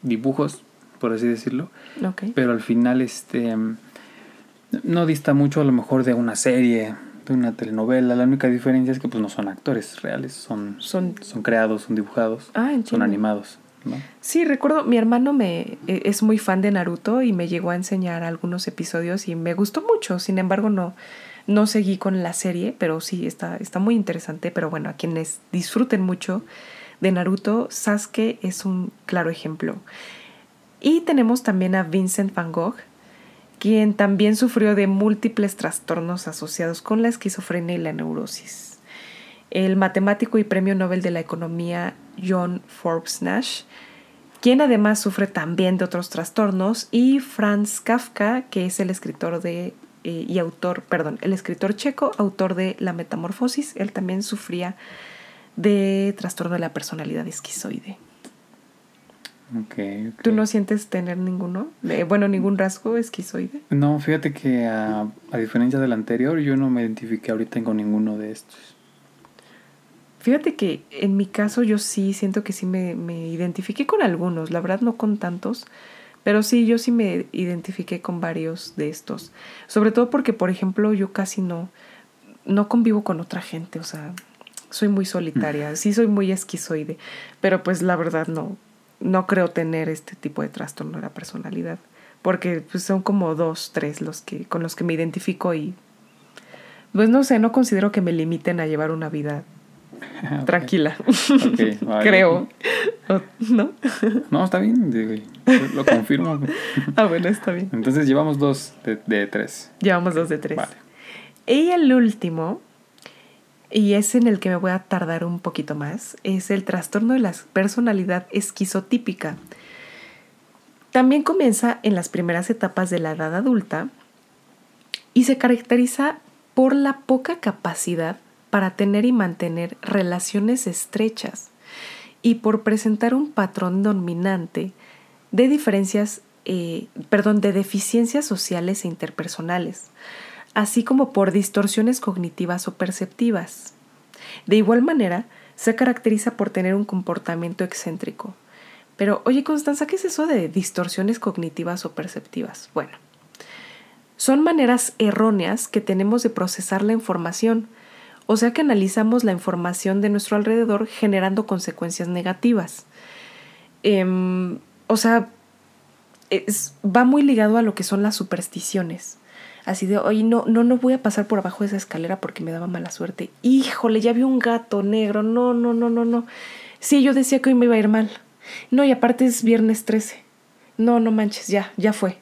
dibujos, por así decirlo. Pero al final este no dista mucho a lo mejor de una serie, de una telenovela. La única diferencia es que pues no son actores reales, son, son... son creados, son dibujados, ah, son animados. Sí, recuerdo, mi hermano me e, es muy fan de Naruto y me llegó a enseñar algunos episodios y me gustó mucho. Sin embargo, no, no seguí con la serie, pero sí, está, está muy interesante. Pero bueno, a quienes disfruten mucho de Naruto, Sasuke es un claro ejemplo. Y tenemos también a Vincent Van Gogh, quien también sufrió de múltiples trastornos asociados con la esquizofrenia y la neurosis. El matemático y premio Nobel de la Economía John Forbes Nash, quien además sufre también de otros trastornos, y Franz Kafka, que es el escritor de eh, y autor, perdón, el escritor checo, autor de La Metamorfosis, él también sufría de trastorno de la personalidad esquizoide. Okay, ¿Tú no sientes tener ninguno? bueno, ningún rasgo esquizoide. No, fíjate que a, diferencia del anterior, yo no me identifiqué ahorita con ninguno de estos. Fíjate que en mi caso yo sí siento que sí me, me identifiqué con algunos, la verdad no con tantos, pero sí, yo sí me identifiqué con varios de estos. Sobre todo porque, por ejemplo, yo casi no, no convivo con otra gente. O sea, soy muy solitaria. Sí soy muy esquizoide. Pero pues la verdad no, no creo tener este tipo de trastorno de la personalidad. Porque pues, son como dos, tres los que, con los que me identifico y pues no sé, no considero que me limiten a llevar una vida tranquila. Creo. ¿No? no, está bien. Lo confirmo. [LAUGHS] ah, bueno, está bien. Entonces llevamos dos de, tres. Llevamos dos de tres. Vale. Y el último, y es en el que me voy a tardar un poquito más, es el trastorno de la personalidad esquizotípica. También comienza en las primeras etapas de la edad adulta y se caracteriza por la poca capacidad para tener y mantener relaciones estrechas y por presentar un patrón dominante de diferencias, eh, perdón, de deficiencias sociales e interpersonales, así como por distorsiones cognitivas o perceptivas. De igual manera, se caracteriza por tener un comportamiento excéntrico, Pero, oye, Constanza, ¿qué es eso de distorsiones cognitivas o perceptivas? Bueno, son maneras erróneas que tenemos de procesar la información, o sea que analizamos la información de nuestro alrededor generando consecuencias negativas. Em, o sea, va muy ligado a lo que son las supersticiones. Así de, oye, no, no, no voy a pasar por abajo de esa escalera porque me daba mala suerte. Híjole, ya vi un gato negro. No, no, no, no, no. Sí, yo decía que hoy me iba a ir mal. No, y aparte es viernes 13. No, no manches, ya, ya fue.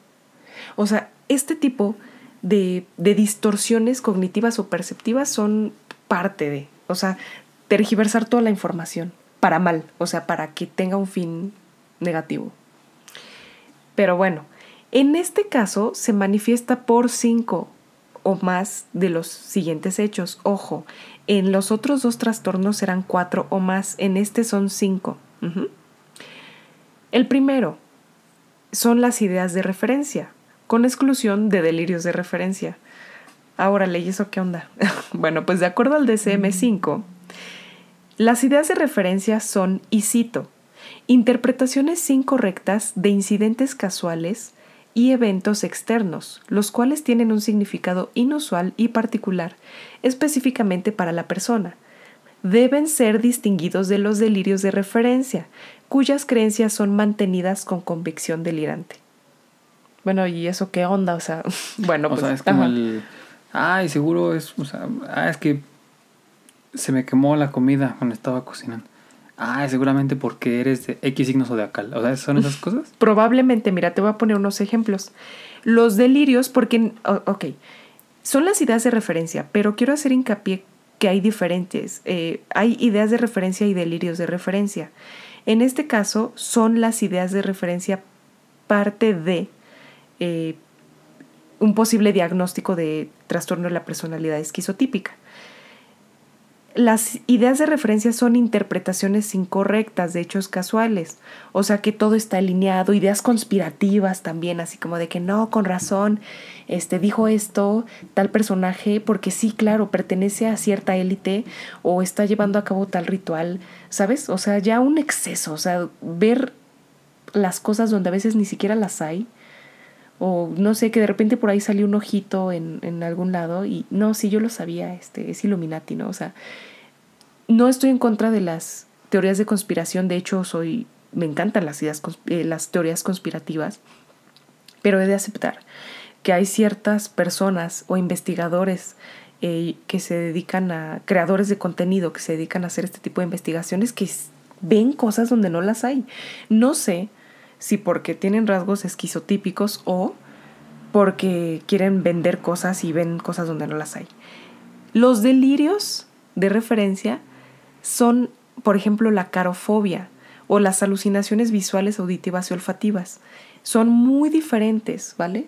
O sea, este tipo de, de distorsiones cognitivas o perceptivas son parte de, o sea, tergiversar toda la información para mal, o sea, para que tenga un fin negativo. Pero bueno, en este caso se manifiesta por cinco o más de los siguientes hechos. Ojo, en los otros dos trastornos serán cuatro o más, en este son cinco. El primero son las ideas de referencia, con exclusión de delirios de referencia. Ahora, ¿y eso qué onda? [LAUGHS] bueno, pues de acuerdo al DCM5, las ideas de referencia son, y cito, interpretaciones incorrectas de incidentes casuales, y eventos externos, los cuales tienen un significado inusual y particular, específicamente para la persona. Deben ser distinguidos de los delirios de referencia, cuyas creencias son mantenidas con convicción delirante. Bueno, ¿y eso qué onda? O sea, [LAUGHS] bueno, pues. Sea, es como el. Ay, seguro es. O sea, ah, es que se me quemó la comida cuando estaba cocinando. Ah, seguramente porque eres de X signo zodiacal. O sea, ¿son esas cosas? Probablemente, mira, te voy a poner unos ejemplos. Los delirios, porque, ok, son las ideas de referencia, pero quiero hacer hincapié que hay diferentes. Eh, hay ideas de referencia y delirios de referencia. En este caso, son las ideas de referencia parte de eh, un posible diagnóstico de trastorno de la personalidad esquizotípica las ideas de referencia son interpretaciones incorrectas de hechos casuales, o sea que todo está alineado, ideas conspirativas también, así como de que no, con razón, este dijo esto tal personaje porque sí, claro, pertenece a cierta élite o está llevando a cabo tal ritual, ¿sabes? O sea, ya un exceso, o sea, ver las cosas donde a veces ni siquiera las hay. O no sé, que de repente por ahí salió un ojito en, en algún lado y no, sí, yo lo sabía, este, es Illuminati, ¿no? O sea, no estoy en contra de las teorías de conspiración, de hecho soy, me encantan las, ideas, eh, las teorías conspirativas, pero he de aceptar que hay ciertas personas o investigadores eh, que se dedican a, creadores de contenido que se dedican a hacer este tipo de investigaciones que ven cosas donde no las hay. No sé si porque tienen rasgos esquizotípicos o porque quieren vender cosas y ven cosas donde no las hay. Los delirios de referencia son, por ejemplo, la carofobia o las alucinaciones visuales, auditivas y olfativas. Son muy diferentes, ¿vale?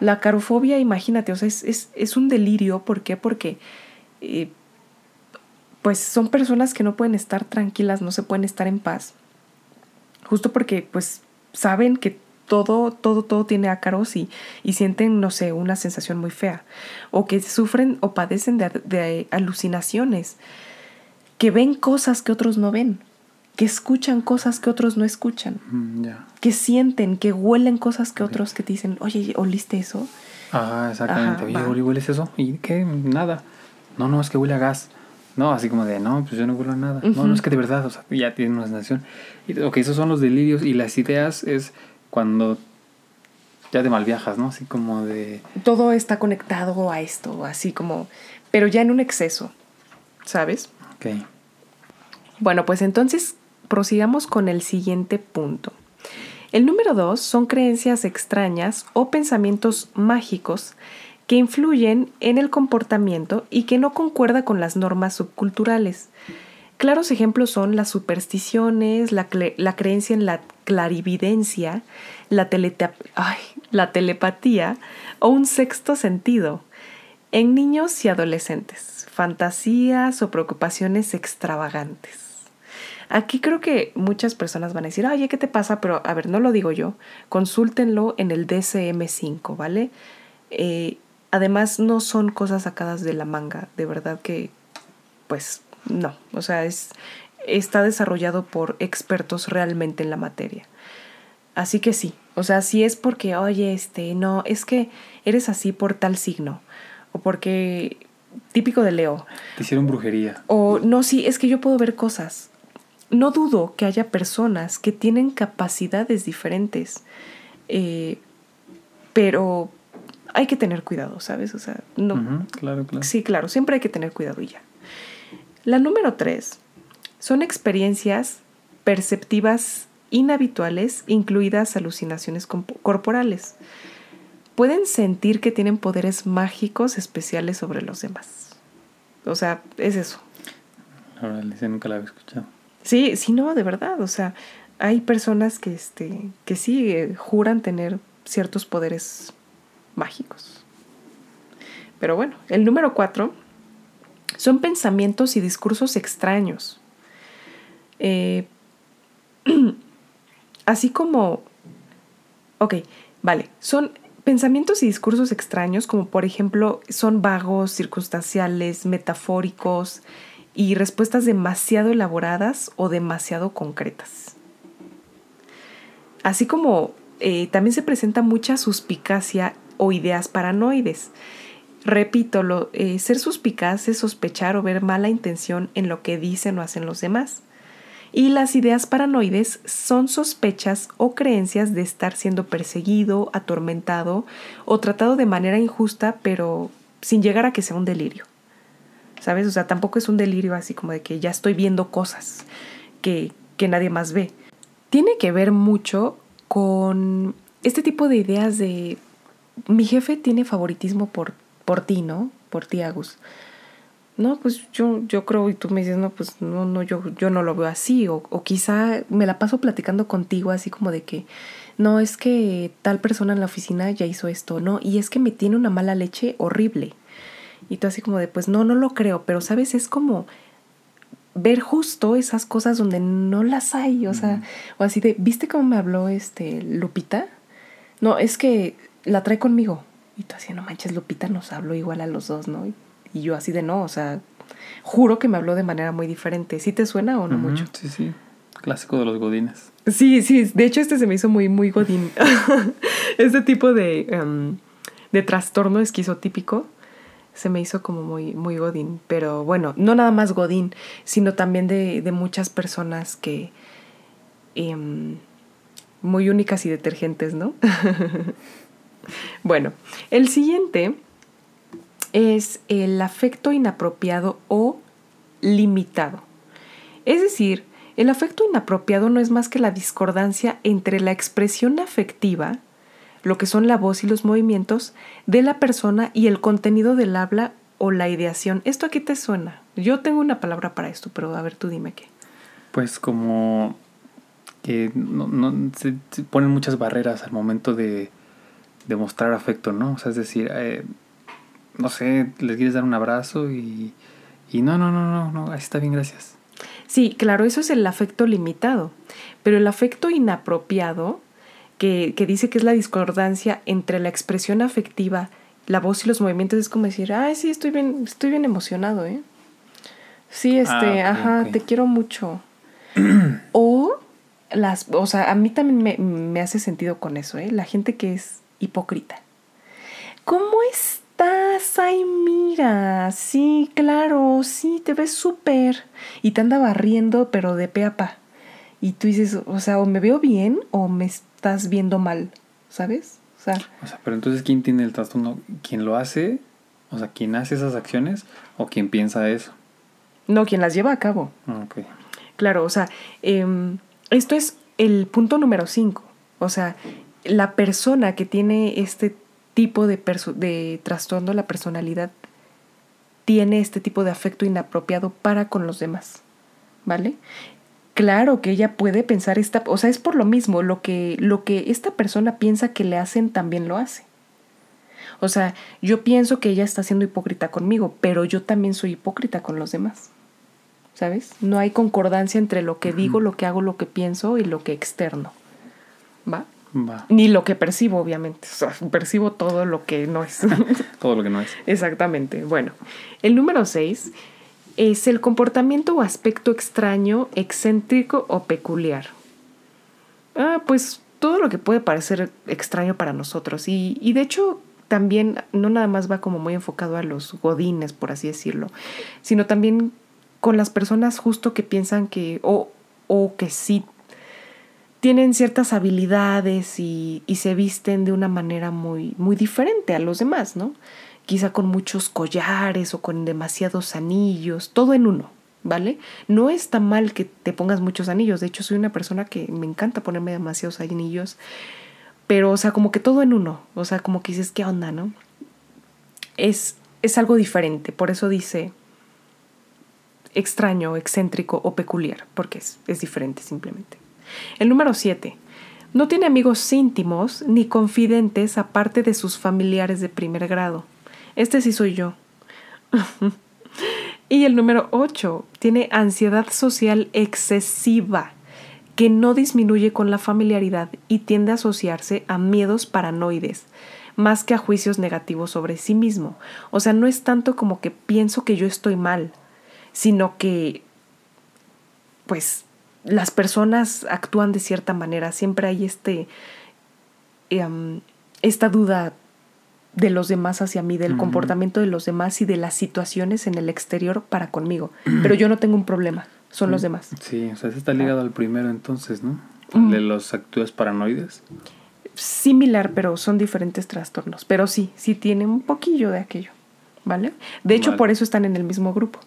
La carofobia, imagínate, o sea, es, un delirio. ¿Por qué? Porque eh, pues son personas que no pueden estar tranquilas, no se pueden estar en paz. Justo porque pues saben que todo, todo, todo tiene ácaros y, y sienten, no sé, una sensación muy fea. O que sufren o padecen de, de alucinaciones que ven cosas que otros no ven, que escuchan cosas que otros no escuchan, mm, que sienten, que huelen cosas que otros que te dicen, oye, ¿oliste eso? Ah, exactamente. oye, ¿hueles eso? ¿Y qué? Nada. No, no, es que huele a gas. No, así como de, no, pues yo no huelo a nada. No, no es que de verdad, o sea, ya tiene una sensación. Y, ok, esos son los delirios y las ideas es cuando ya te mal viajas, ¿no? Así como de... Todo está conectado a esto, así como, pero ya en un exceso, ¿sabes? Bueno, pues entonces prosigamos con el siguiente punto. El número dos son creencias extrañas o pensamientos mágicos que influyen en el comportamiento y que no concuerda con las normas subculturales. Claros ejemplos son las supersticiones, la, creencia en la clarividencia, la, telepatía o un sexto sentido en niños y adolescentes fantasías o preocupaciones extravagantes. Aquí creo que muchas personas van a decir, oye, ¿qué te pasa? Pero a ver, no lo digo yo, consúltenlo en el DCM5, ¿vale? Eh, además, no son cosas sacadas de la manga, de verdad que, pues, no, o sea, es, está desarrollado por expertos realmente en la materia. Así que sí, o sea, si es porque, oye, este, no, es que eres así por tal signo, o porque típico de Leo. Te hicieron brujería. O no, sí, es que yo puedo ver cosas. No dudo que haya personas que tienen capacidades diferentes, eh, pero hay que tener cuidado, ¿sabes? O sea, no. claro, claro. Sí, claro, siempre hay que tener cuidado y ya. La número tres son experiencias perceptivas inhabituales, incluidas alucinaciones corporales. Pueden sentir que tienen poderes mágicos especiales sobre los demás. O sea, es eso. Ahora, nunca la había escuchado. Sí, sí, no, de verdad. O sea, hay personas que, este, que sí eh, juran tener ciertos poderes mágicos. Pero bueno, el número cuatro son pensamientos y discursos extraños. Eh, [CLEARS THROAT] así como, ok, vale, son pensamientos y discursos extraños como por ejemplo son vagos, circunstanciales, metafóricos y respuestas demasiado elaboradas o demasiado concretas. Así como eh, también se presenta mucha suspicacia o ideas paranoides. Repito, lo, eh, ser suspicaz es sospechar o ver mala intención en lo que dicen o hacen los demás. Y las ideas paranoides son sospechas o creencias de estar siendo perseguido, atormentado o tratado de manera injusta, pero sin llegar a que sea un delirio. ¿Sabes? O sea, tampoco es un delirio así como de que ya estoy viendo cosas que, que nadie más ve. Tiene que ver mucho con este tipo de ideas de mi jefe tiene favoritismo por, por ti, ¿no? Por ti, Agus. No, pues yo, yo creo, y tú me dices, no, pues no, no, yo, yo no lo veo así. O, o quizá me la paso platicando contigo así como de que, no, es que tal persona en la oficina ya hizo esto, ¿no? Y es que me tiene una mala leche horrible. Y tú así como de, pues no, no lo creo, pero sabes, es como ver justo esas cosas donde no las hay, o sea, o así de, ¿viste cómo me habló este Lupita? No, es que la trae conmigo. Y tú así, no manches, Lupita nos habló igual a los dos, ¿no? Y yo así de no, o sea, juro que me habló de manera muy diferente. ¿Sí te suena o no mucho? Sí, sí. Clásico de los godines. Sí, sí. De hecho, este se me hizo muy, muy godín. [LAUGHS] este tipo de, em, de trastorno esquizotípico se me hizo como muy, muy godín. Pero bueno, no nada más godín, sino también de, de muchas personas que... Em, muy únicas y detergentes, ¿no? [LAUGHS] Bueno, el siguiente es el afecto inapropiado o limitado. Es decir, el afecto inapropiado no es más que la discordancia entre la expresión afectiva, lo que son la voz y los movimientos, de la persona y el contenido del habla o la ideación. ¿Esto aquí te suena? Yo tengo una palabra para esto, pero a ver, tú dime qué. Pues como que no, se ponen muchas barreras al momento de, demostrar afecto, ¿no? O sea, es decir, eh, no sé, les quieres dar un abrazo y, y no, no, no, no, no, así está bien, gracias. Sí, claro, eso es el afecto limitado, pero el afecto inapropiado, que, que dice que es la discordancia entre la expresión afectiva, la voz y los movimientos, es como decir, ay, sí, estoy bien, estoy bien emocionado, ¿eh? Sí, este, ah, ajá, te quiero mucho. [CLEARS THROAT] o las, o sea, a mí también me, me hace sentido con eso, ¿eh? La gente que es hipócrita. ¿Cómo estás? Ay, mira, sí, claro, sí, te ves súper. Y te anda barriendo, pero de pe a pa. Y tú dices, o sea, o me veo bien o me estás viendo mal, ¿sabes? O sea, o sea pero entonces, ¿quién tiene el trastorno? ¿Quién lo hace? O sea, ¿quién hace esas acciones o quién piensa eso? No, quien las lleva a cabo. Ah, ok. Claro, o sea, em, esto es el punto número 5. O sea, la persona que tiene este tipo de, de trastorno, la personalidad, tiene este tipo de afecto inapropiado para con los demás. ¿Vale? Claro que ella puede pensar esta, o sea, es por lo mismo, lo que, lo que esta persona piensa que le hacen también lo hace. O sea, yo pienso que ella está siendo hipócrita conmigo, pero yo también soy hipócrita con los demás. ¿Sabes? No hay concordancia entre lo que digo, lo que hago, lo que pienso y lo que externo. ¿Va? Ni lo que percibo, obviamente. O sea, percibo todo lo que no es. [LAUGHS] [LAUGHS] todo lo que no es. Exactamente. Bueno, el número 6 es el comportamiento o aspecto extraño, excéntrico o peculiar. Ah, pues todo lo que puede parecer extraño para nosotros. Y, y de hecho, también no nada más va como muy enfocado a los godines, por así decirlo, sino también con las personas justo que piensan que, o, o que sí tienen ciertas habilidades y, se visten de una manera muy, muy diferente a los demás, ¿no? Quizá con muchos collares o con demasiados anillos, todo en uno. ¿vale? No está mal que te pongas muchos anillos, de hecho soy una persona que me encanta ponerme demasiados anillos, pero o sea, como que todo en uno, o sea, como que dices, ¿qué onda, no? Es, es algo diferente, por eso dice extraño, excéntrico o peculiar, porque es, es diferente simplemente. El número 7. No tiene amigos íntimos ni confidentes aparte de sus familiares de primer grado. Este sí soy yo. [LAUGHS] Y el número 8 tiene ansiedad social excesiva que no disminuye con la familiaridad y tiende a asociarse a miedos paranoides más que a juicios negativos sobre sí mismo. O sea, no es tanto como que pienso que yo estoy mal, sino que pues las personas actúan de cierta manera. Siempre hay este em, esta duda de los demás hacia mí, del comportamiento de los demás y de las situaciones en el exterior para conmigo. [CLEARS THROAT] Pero yo no tengo un problema, son los demás. Sí, o sea, eso está ligado al primero entonces, ¿no? El de los actúes paranoides. Similar, pero son diferentes trastornos. Pero sí, sí tienen un poquillo de aquello, ¿vale? De hecho, por eso están en el mismo grupo,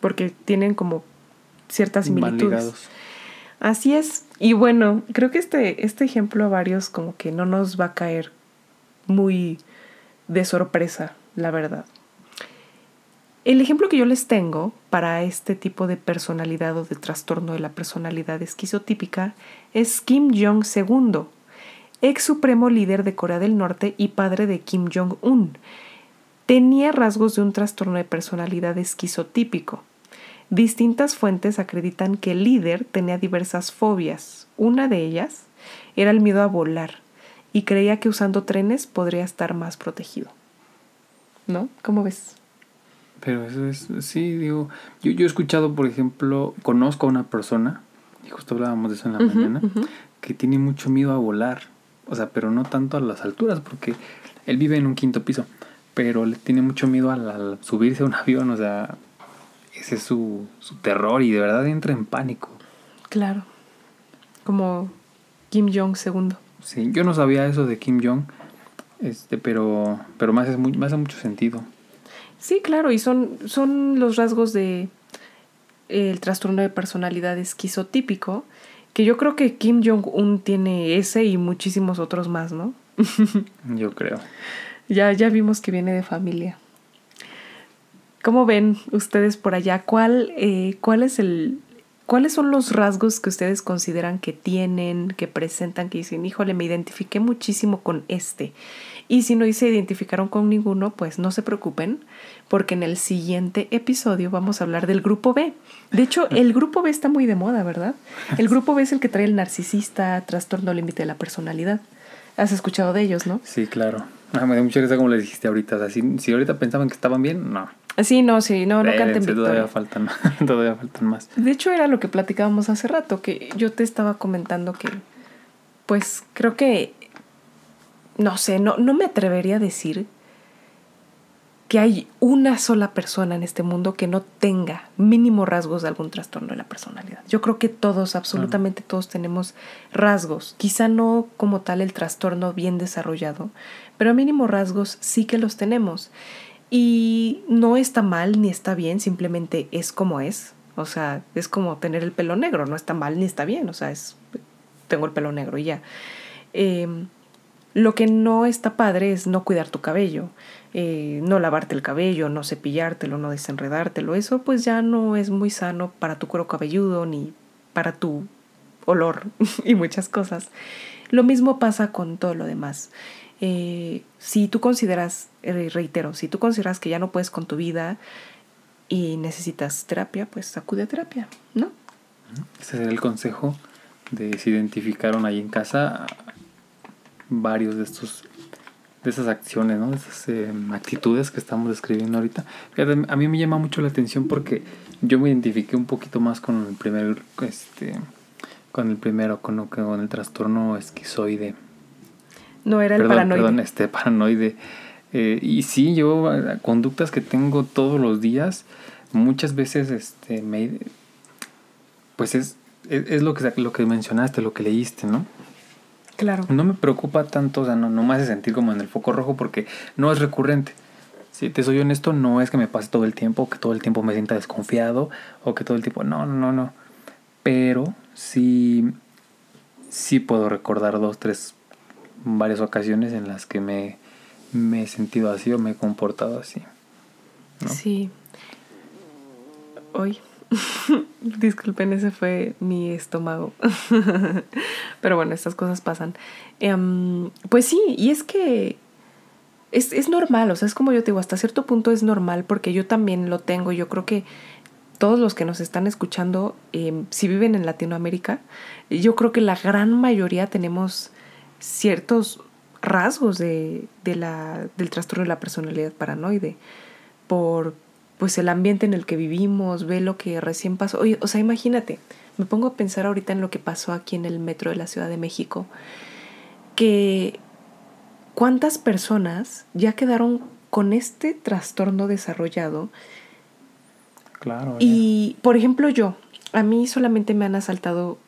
porque tienen como ciertas similitudes. Así es. Y bueno, creo que este, este ejemplo a varios como que no nos va a caer muy de sorpresa, la verdad. El ejemplo que yo les tengo para este tipo de personalidad o de trastorno de la personalidad esquizotípica es Kim Jong II, ex supremo líder de Corea del Norte y padre de Kim Jong-un. Tenía rasgos de un trastorno de personalidad esquizotípico. Distintas fuentes acreditan que el líder tenía diversas fobias. Una de ellas era el miedo a volar y creía que usando trenes podría estar más protegido. ¿no? ¿Cómo ves? Pero eso es, sí, digo, yo, yo he escuchado, por ejemplo, conozco a una persona, y justo hablábamos de eso en la mañana, que tiene mucho miedo a volar, o sea, pero no tanto a las alturas, porque él vive en un quinto piso, pero le tiene mucho miedo al, subirse a un [LAUGHS] avión, o sea, ese es su, su terror y de verdad entra en pánico. Claro, como Kim Jong II. Sí, yo no sabía eso de Kim Jong, este, pero, pero más, es muy, más hace mucho sentido. Sí, claro, y son, son los rasgos de el trastorno de personalidad esquizotípico, que yo creo que Kim Jong-un tiene ese y muchísimos otros más, ¿no? [LAUGHS] yo creo. Ya, ya vimos que viene de familia. ¿Cómo ven ustedes por allá? ¿Cuál, eh, cuál es el, ¿Cuáles son los rasgos que ustedes consideran que tienen, que presentan, que dicen, híjole, me identifiqué muchísimo con este? Y si no se identificaron con ninguno, pues no se preocupen, porque en el siguiente episodio vamos a hablar del grupo B. De hecho, el grupo B está muy de moda, ¿verdad? El grupo B es el que trae el narcisista, trastorno límite de la personalidad. Has escuchado de ellos, ¿no? Sí, claro. [LAUGHS] Ah, me da mucha risa como le dijiste ahorita. O si, si ahorita pensaban que estaban bien, no. Sí, no, sí, no, no canten Todavía faltan, [LAUGHS] todavía faltan más. De hecho, era lo que platicábamos hace rato, que yo te estaba comentando que, pues, creo que, no sé, no, no me atrevería a decir que hay una sola persona en este mundo que no tenga mínimo rasgos de algún trastorno de la personalidad. Yo creo que todos, absolutamente todos tenemos rasgos, quizá no como tal el trastorno bien desarrollado, pero mínimo rasgos sí que los tenemos. Y no está mal ni está bien, simplemente es como es. O sea, es como tener el pelo negro, no está mal ni está bien, o sea, es, tengo el pelo negro y ya. Em, lo que no está padre es no cuidar tu cabello, eh, no lavarte el cabello, no cepillártelo, no desenredártelo. Eso pues ya no es muy sano para tu cuero cabelludo ni para tu olor [LAUGHS] y muchas cosas. Lo mismo pasa con todo lo demás. Eh, si tú consideras, eh, reitero, si tú consideras que ya no puedes con tu vida y necesitas terapia, pues acude a terapia, ¿no? Ese sería el consejo de si identificaron ahí en casa varios de estos de esas acciones, ¿no? De esas em, actitudes que estamos describiendo ahorita. Fíjate, a mí me llama mucho la atención porque yo me identifiqué un poquito más con el primer, este, con el primero, con, con el trastorno esquizoide. No era el paranoide. Perdón, este paranoide. Eh, y sí, yo, conductas que tengo todos los días, muchas veces, este, me, pues es, es, lo, que, lo que mencionaste, lo que leíste, ¿no? Claro. No me preocupa tanto, o sea, no, no me hace sentir como en el foco rojo porque no es recurrente. Si te soy honesto, no es que me pase todo el tiempo, que todo el tiempo me sienta desconfiado o que todo el tiempo, no, no, no. Pero sí, sí puedo recordar dos, tres, varias ocasiones en las que me, me he sentido así o me he comportado así. Sí. Hoy. [LAUGHS] Disculpen, ese fue mi estómago. [LAUGHS] Pero bueno, estas cosas pasan. Em, pues sí, y es que es, es, normal, o sea, es como yo te digo, hasta cierto punto es normal porque yo también lo tengo. Yo creo que todos los que nos están escuchando, em, si viven en Latinoamérica, yo creo que la gran mayoría tenemos ciertos rasgos de, de la, del trastorno de la personalidad paranoide por pues el ambiente en el que vivimos, ve lo que recién pasó. Oye, o sea, imagínate, me pongo a pensar ahorita en lo que pasó aquí en el metro de la Ciudad de México, que cuántas personas ya quedaron con este trastorno desarrollado. Claro. Y, por ejemplo, yo, a mí solamente me han asaltado,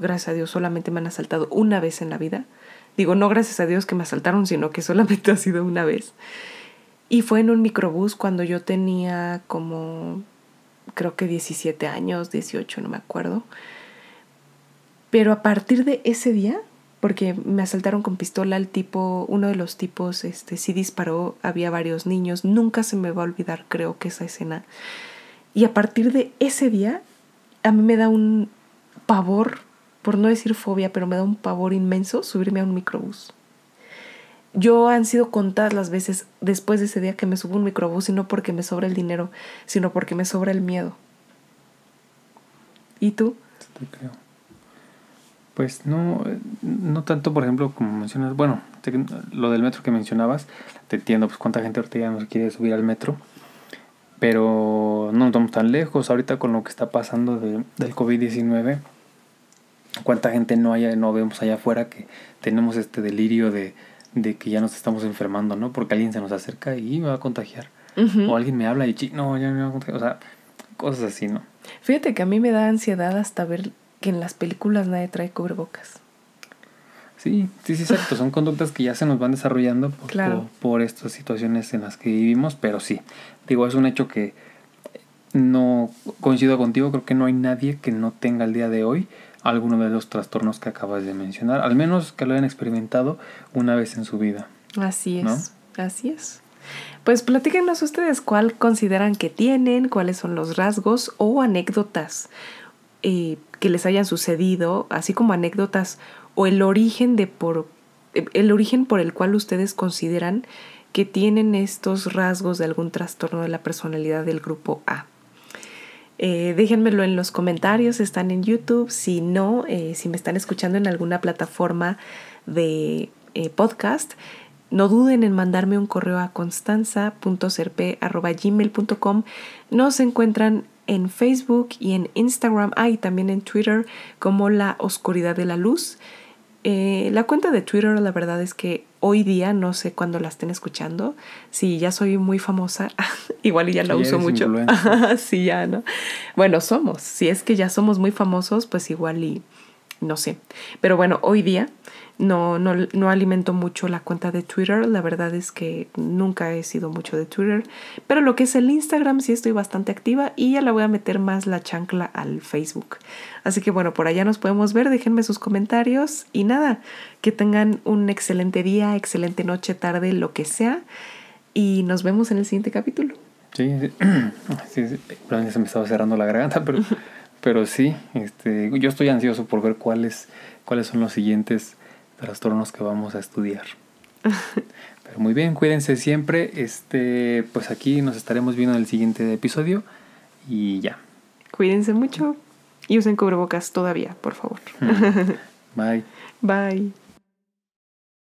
gracias a Dios, solamente me han asaltado una vez en la vida. Digo, no gracias a Dios que me asaltaron, sino que solamente [LAUGHS] ha sido una vez. Y fue en un microbús cuando yo tenía como, creo que 17 años, 18, no me acuerdo. Pero a partir de ese día, porque me asaltaron con pistola, el tipo, uno de los tipos, este, sí disparó, había varios niños, nunca se me va a olvidar, creo que esa escena. Y a partir de ese día, a mí me da un pavor, por no decir fobia, pero me da un pavor inmenso subirme a un microbús. Yo han sido contadas las veces después de ese día que me subo un microbús y no porque me sobra el dinero, sino porque me sobra el miedo. ¿Y tú? Pues no, no tanto, por ejemplo, como mencionas, bueno, lo del metro que mencionabas, te entiendo, pues cuánta gente ahorita ya no quiere subir al metro, pero no estamos tan lejos ahorita con lo que está pasando del COVID-19, cuánta gente no, haya, no vemos allá afuera que tenemos este delirio de de que ya nos estamos enfermando, ¿no? Porque alguien se nos acerca y me va a contagiar. O alguien me habla y, no, ya me va a contagiar. O sea, cosas así, ¿no? Fíjate que a mí me da ansiedad hasta ver que en las películas nadie trae cubrebocas. Sí, sí, sí, exacto. Son conductas que ya se nos van desarrollando por, por, estas situaciones en las que vivimos, pero sí, digo, es un hecho que no coincido contigo, creo que no hay nadie que no tenga el día de hoy alguno de los trastornos que acabas de mencionar, al menos que lo hayan experimentado una vez en su vida. Así es, así es. Pues platíquenos ustedes cuál consideran que tienen, cuáles son los rasgos o anécdotas eh, que les hayan sucedido, así como anécdotas o el origen de por el origen por el cual ustedes consideran que tienen estos rasgos de algún trastorno de la personalidad del grupo A. Eh, déjenmelo en los comentarios, están en YouTube. Si no, eh, si me están escuchando en alguna plataforma de eh, podcast, no duden en mandarme un correo a constanza.serpe.gmail.com. Nos encuentran en Facebook y en Instagram, ah, y también en Twitter como La Oscuridad de la Luz. Eh, la cuenta de Twitter, la verdad es que hoy día, no sé cuándo la estén escuchando, si ya soy muy famosa, [LAUGHS] igual y ya la uso mucho. [LAUGHS] sí, ya, ¿no? Bueno, somos, si es que ya somos muy famosos, pues igual y no sé. Pero bueno, hoy día no, no, no alimento mucho la cuenta de Twitter. La verdad es que nunca he sido mucho de Twitter. Pero lo que es el Instagram sí estoy bastante activa y ya la voy a meter más la chancla al Facebook. Así que bueno, por allá nos podemos ver. Déjenme sus comentarios y nada, que tengan un excelente día, excelente noche, tarde, lo que sea. Y nos vemos en el siguiente capítulo. Sí, sí, [CLEARS THROAT] sí, se me estaba cerrando la garganta, pero, [LAUGHS] pero sí, este, yo estoy ansioso por ver cuáles, cuáles son los siguientes trastornos que vamos a estudiar. Pero muy bien, cuídense siempre. Este, pues aquí nos estaremos viendo en el siguiente episodio y ya. Cuídense mucho y usen cubrebocas todavía, por favor. [LAUGHS] Bye. Bye.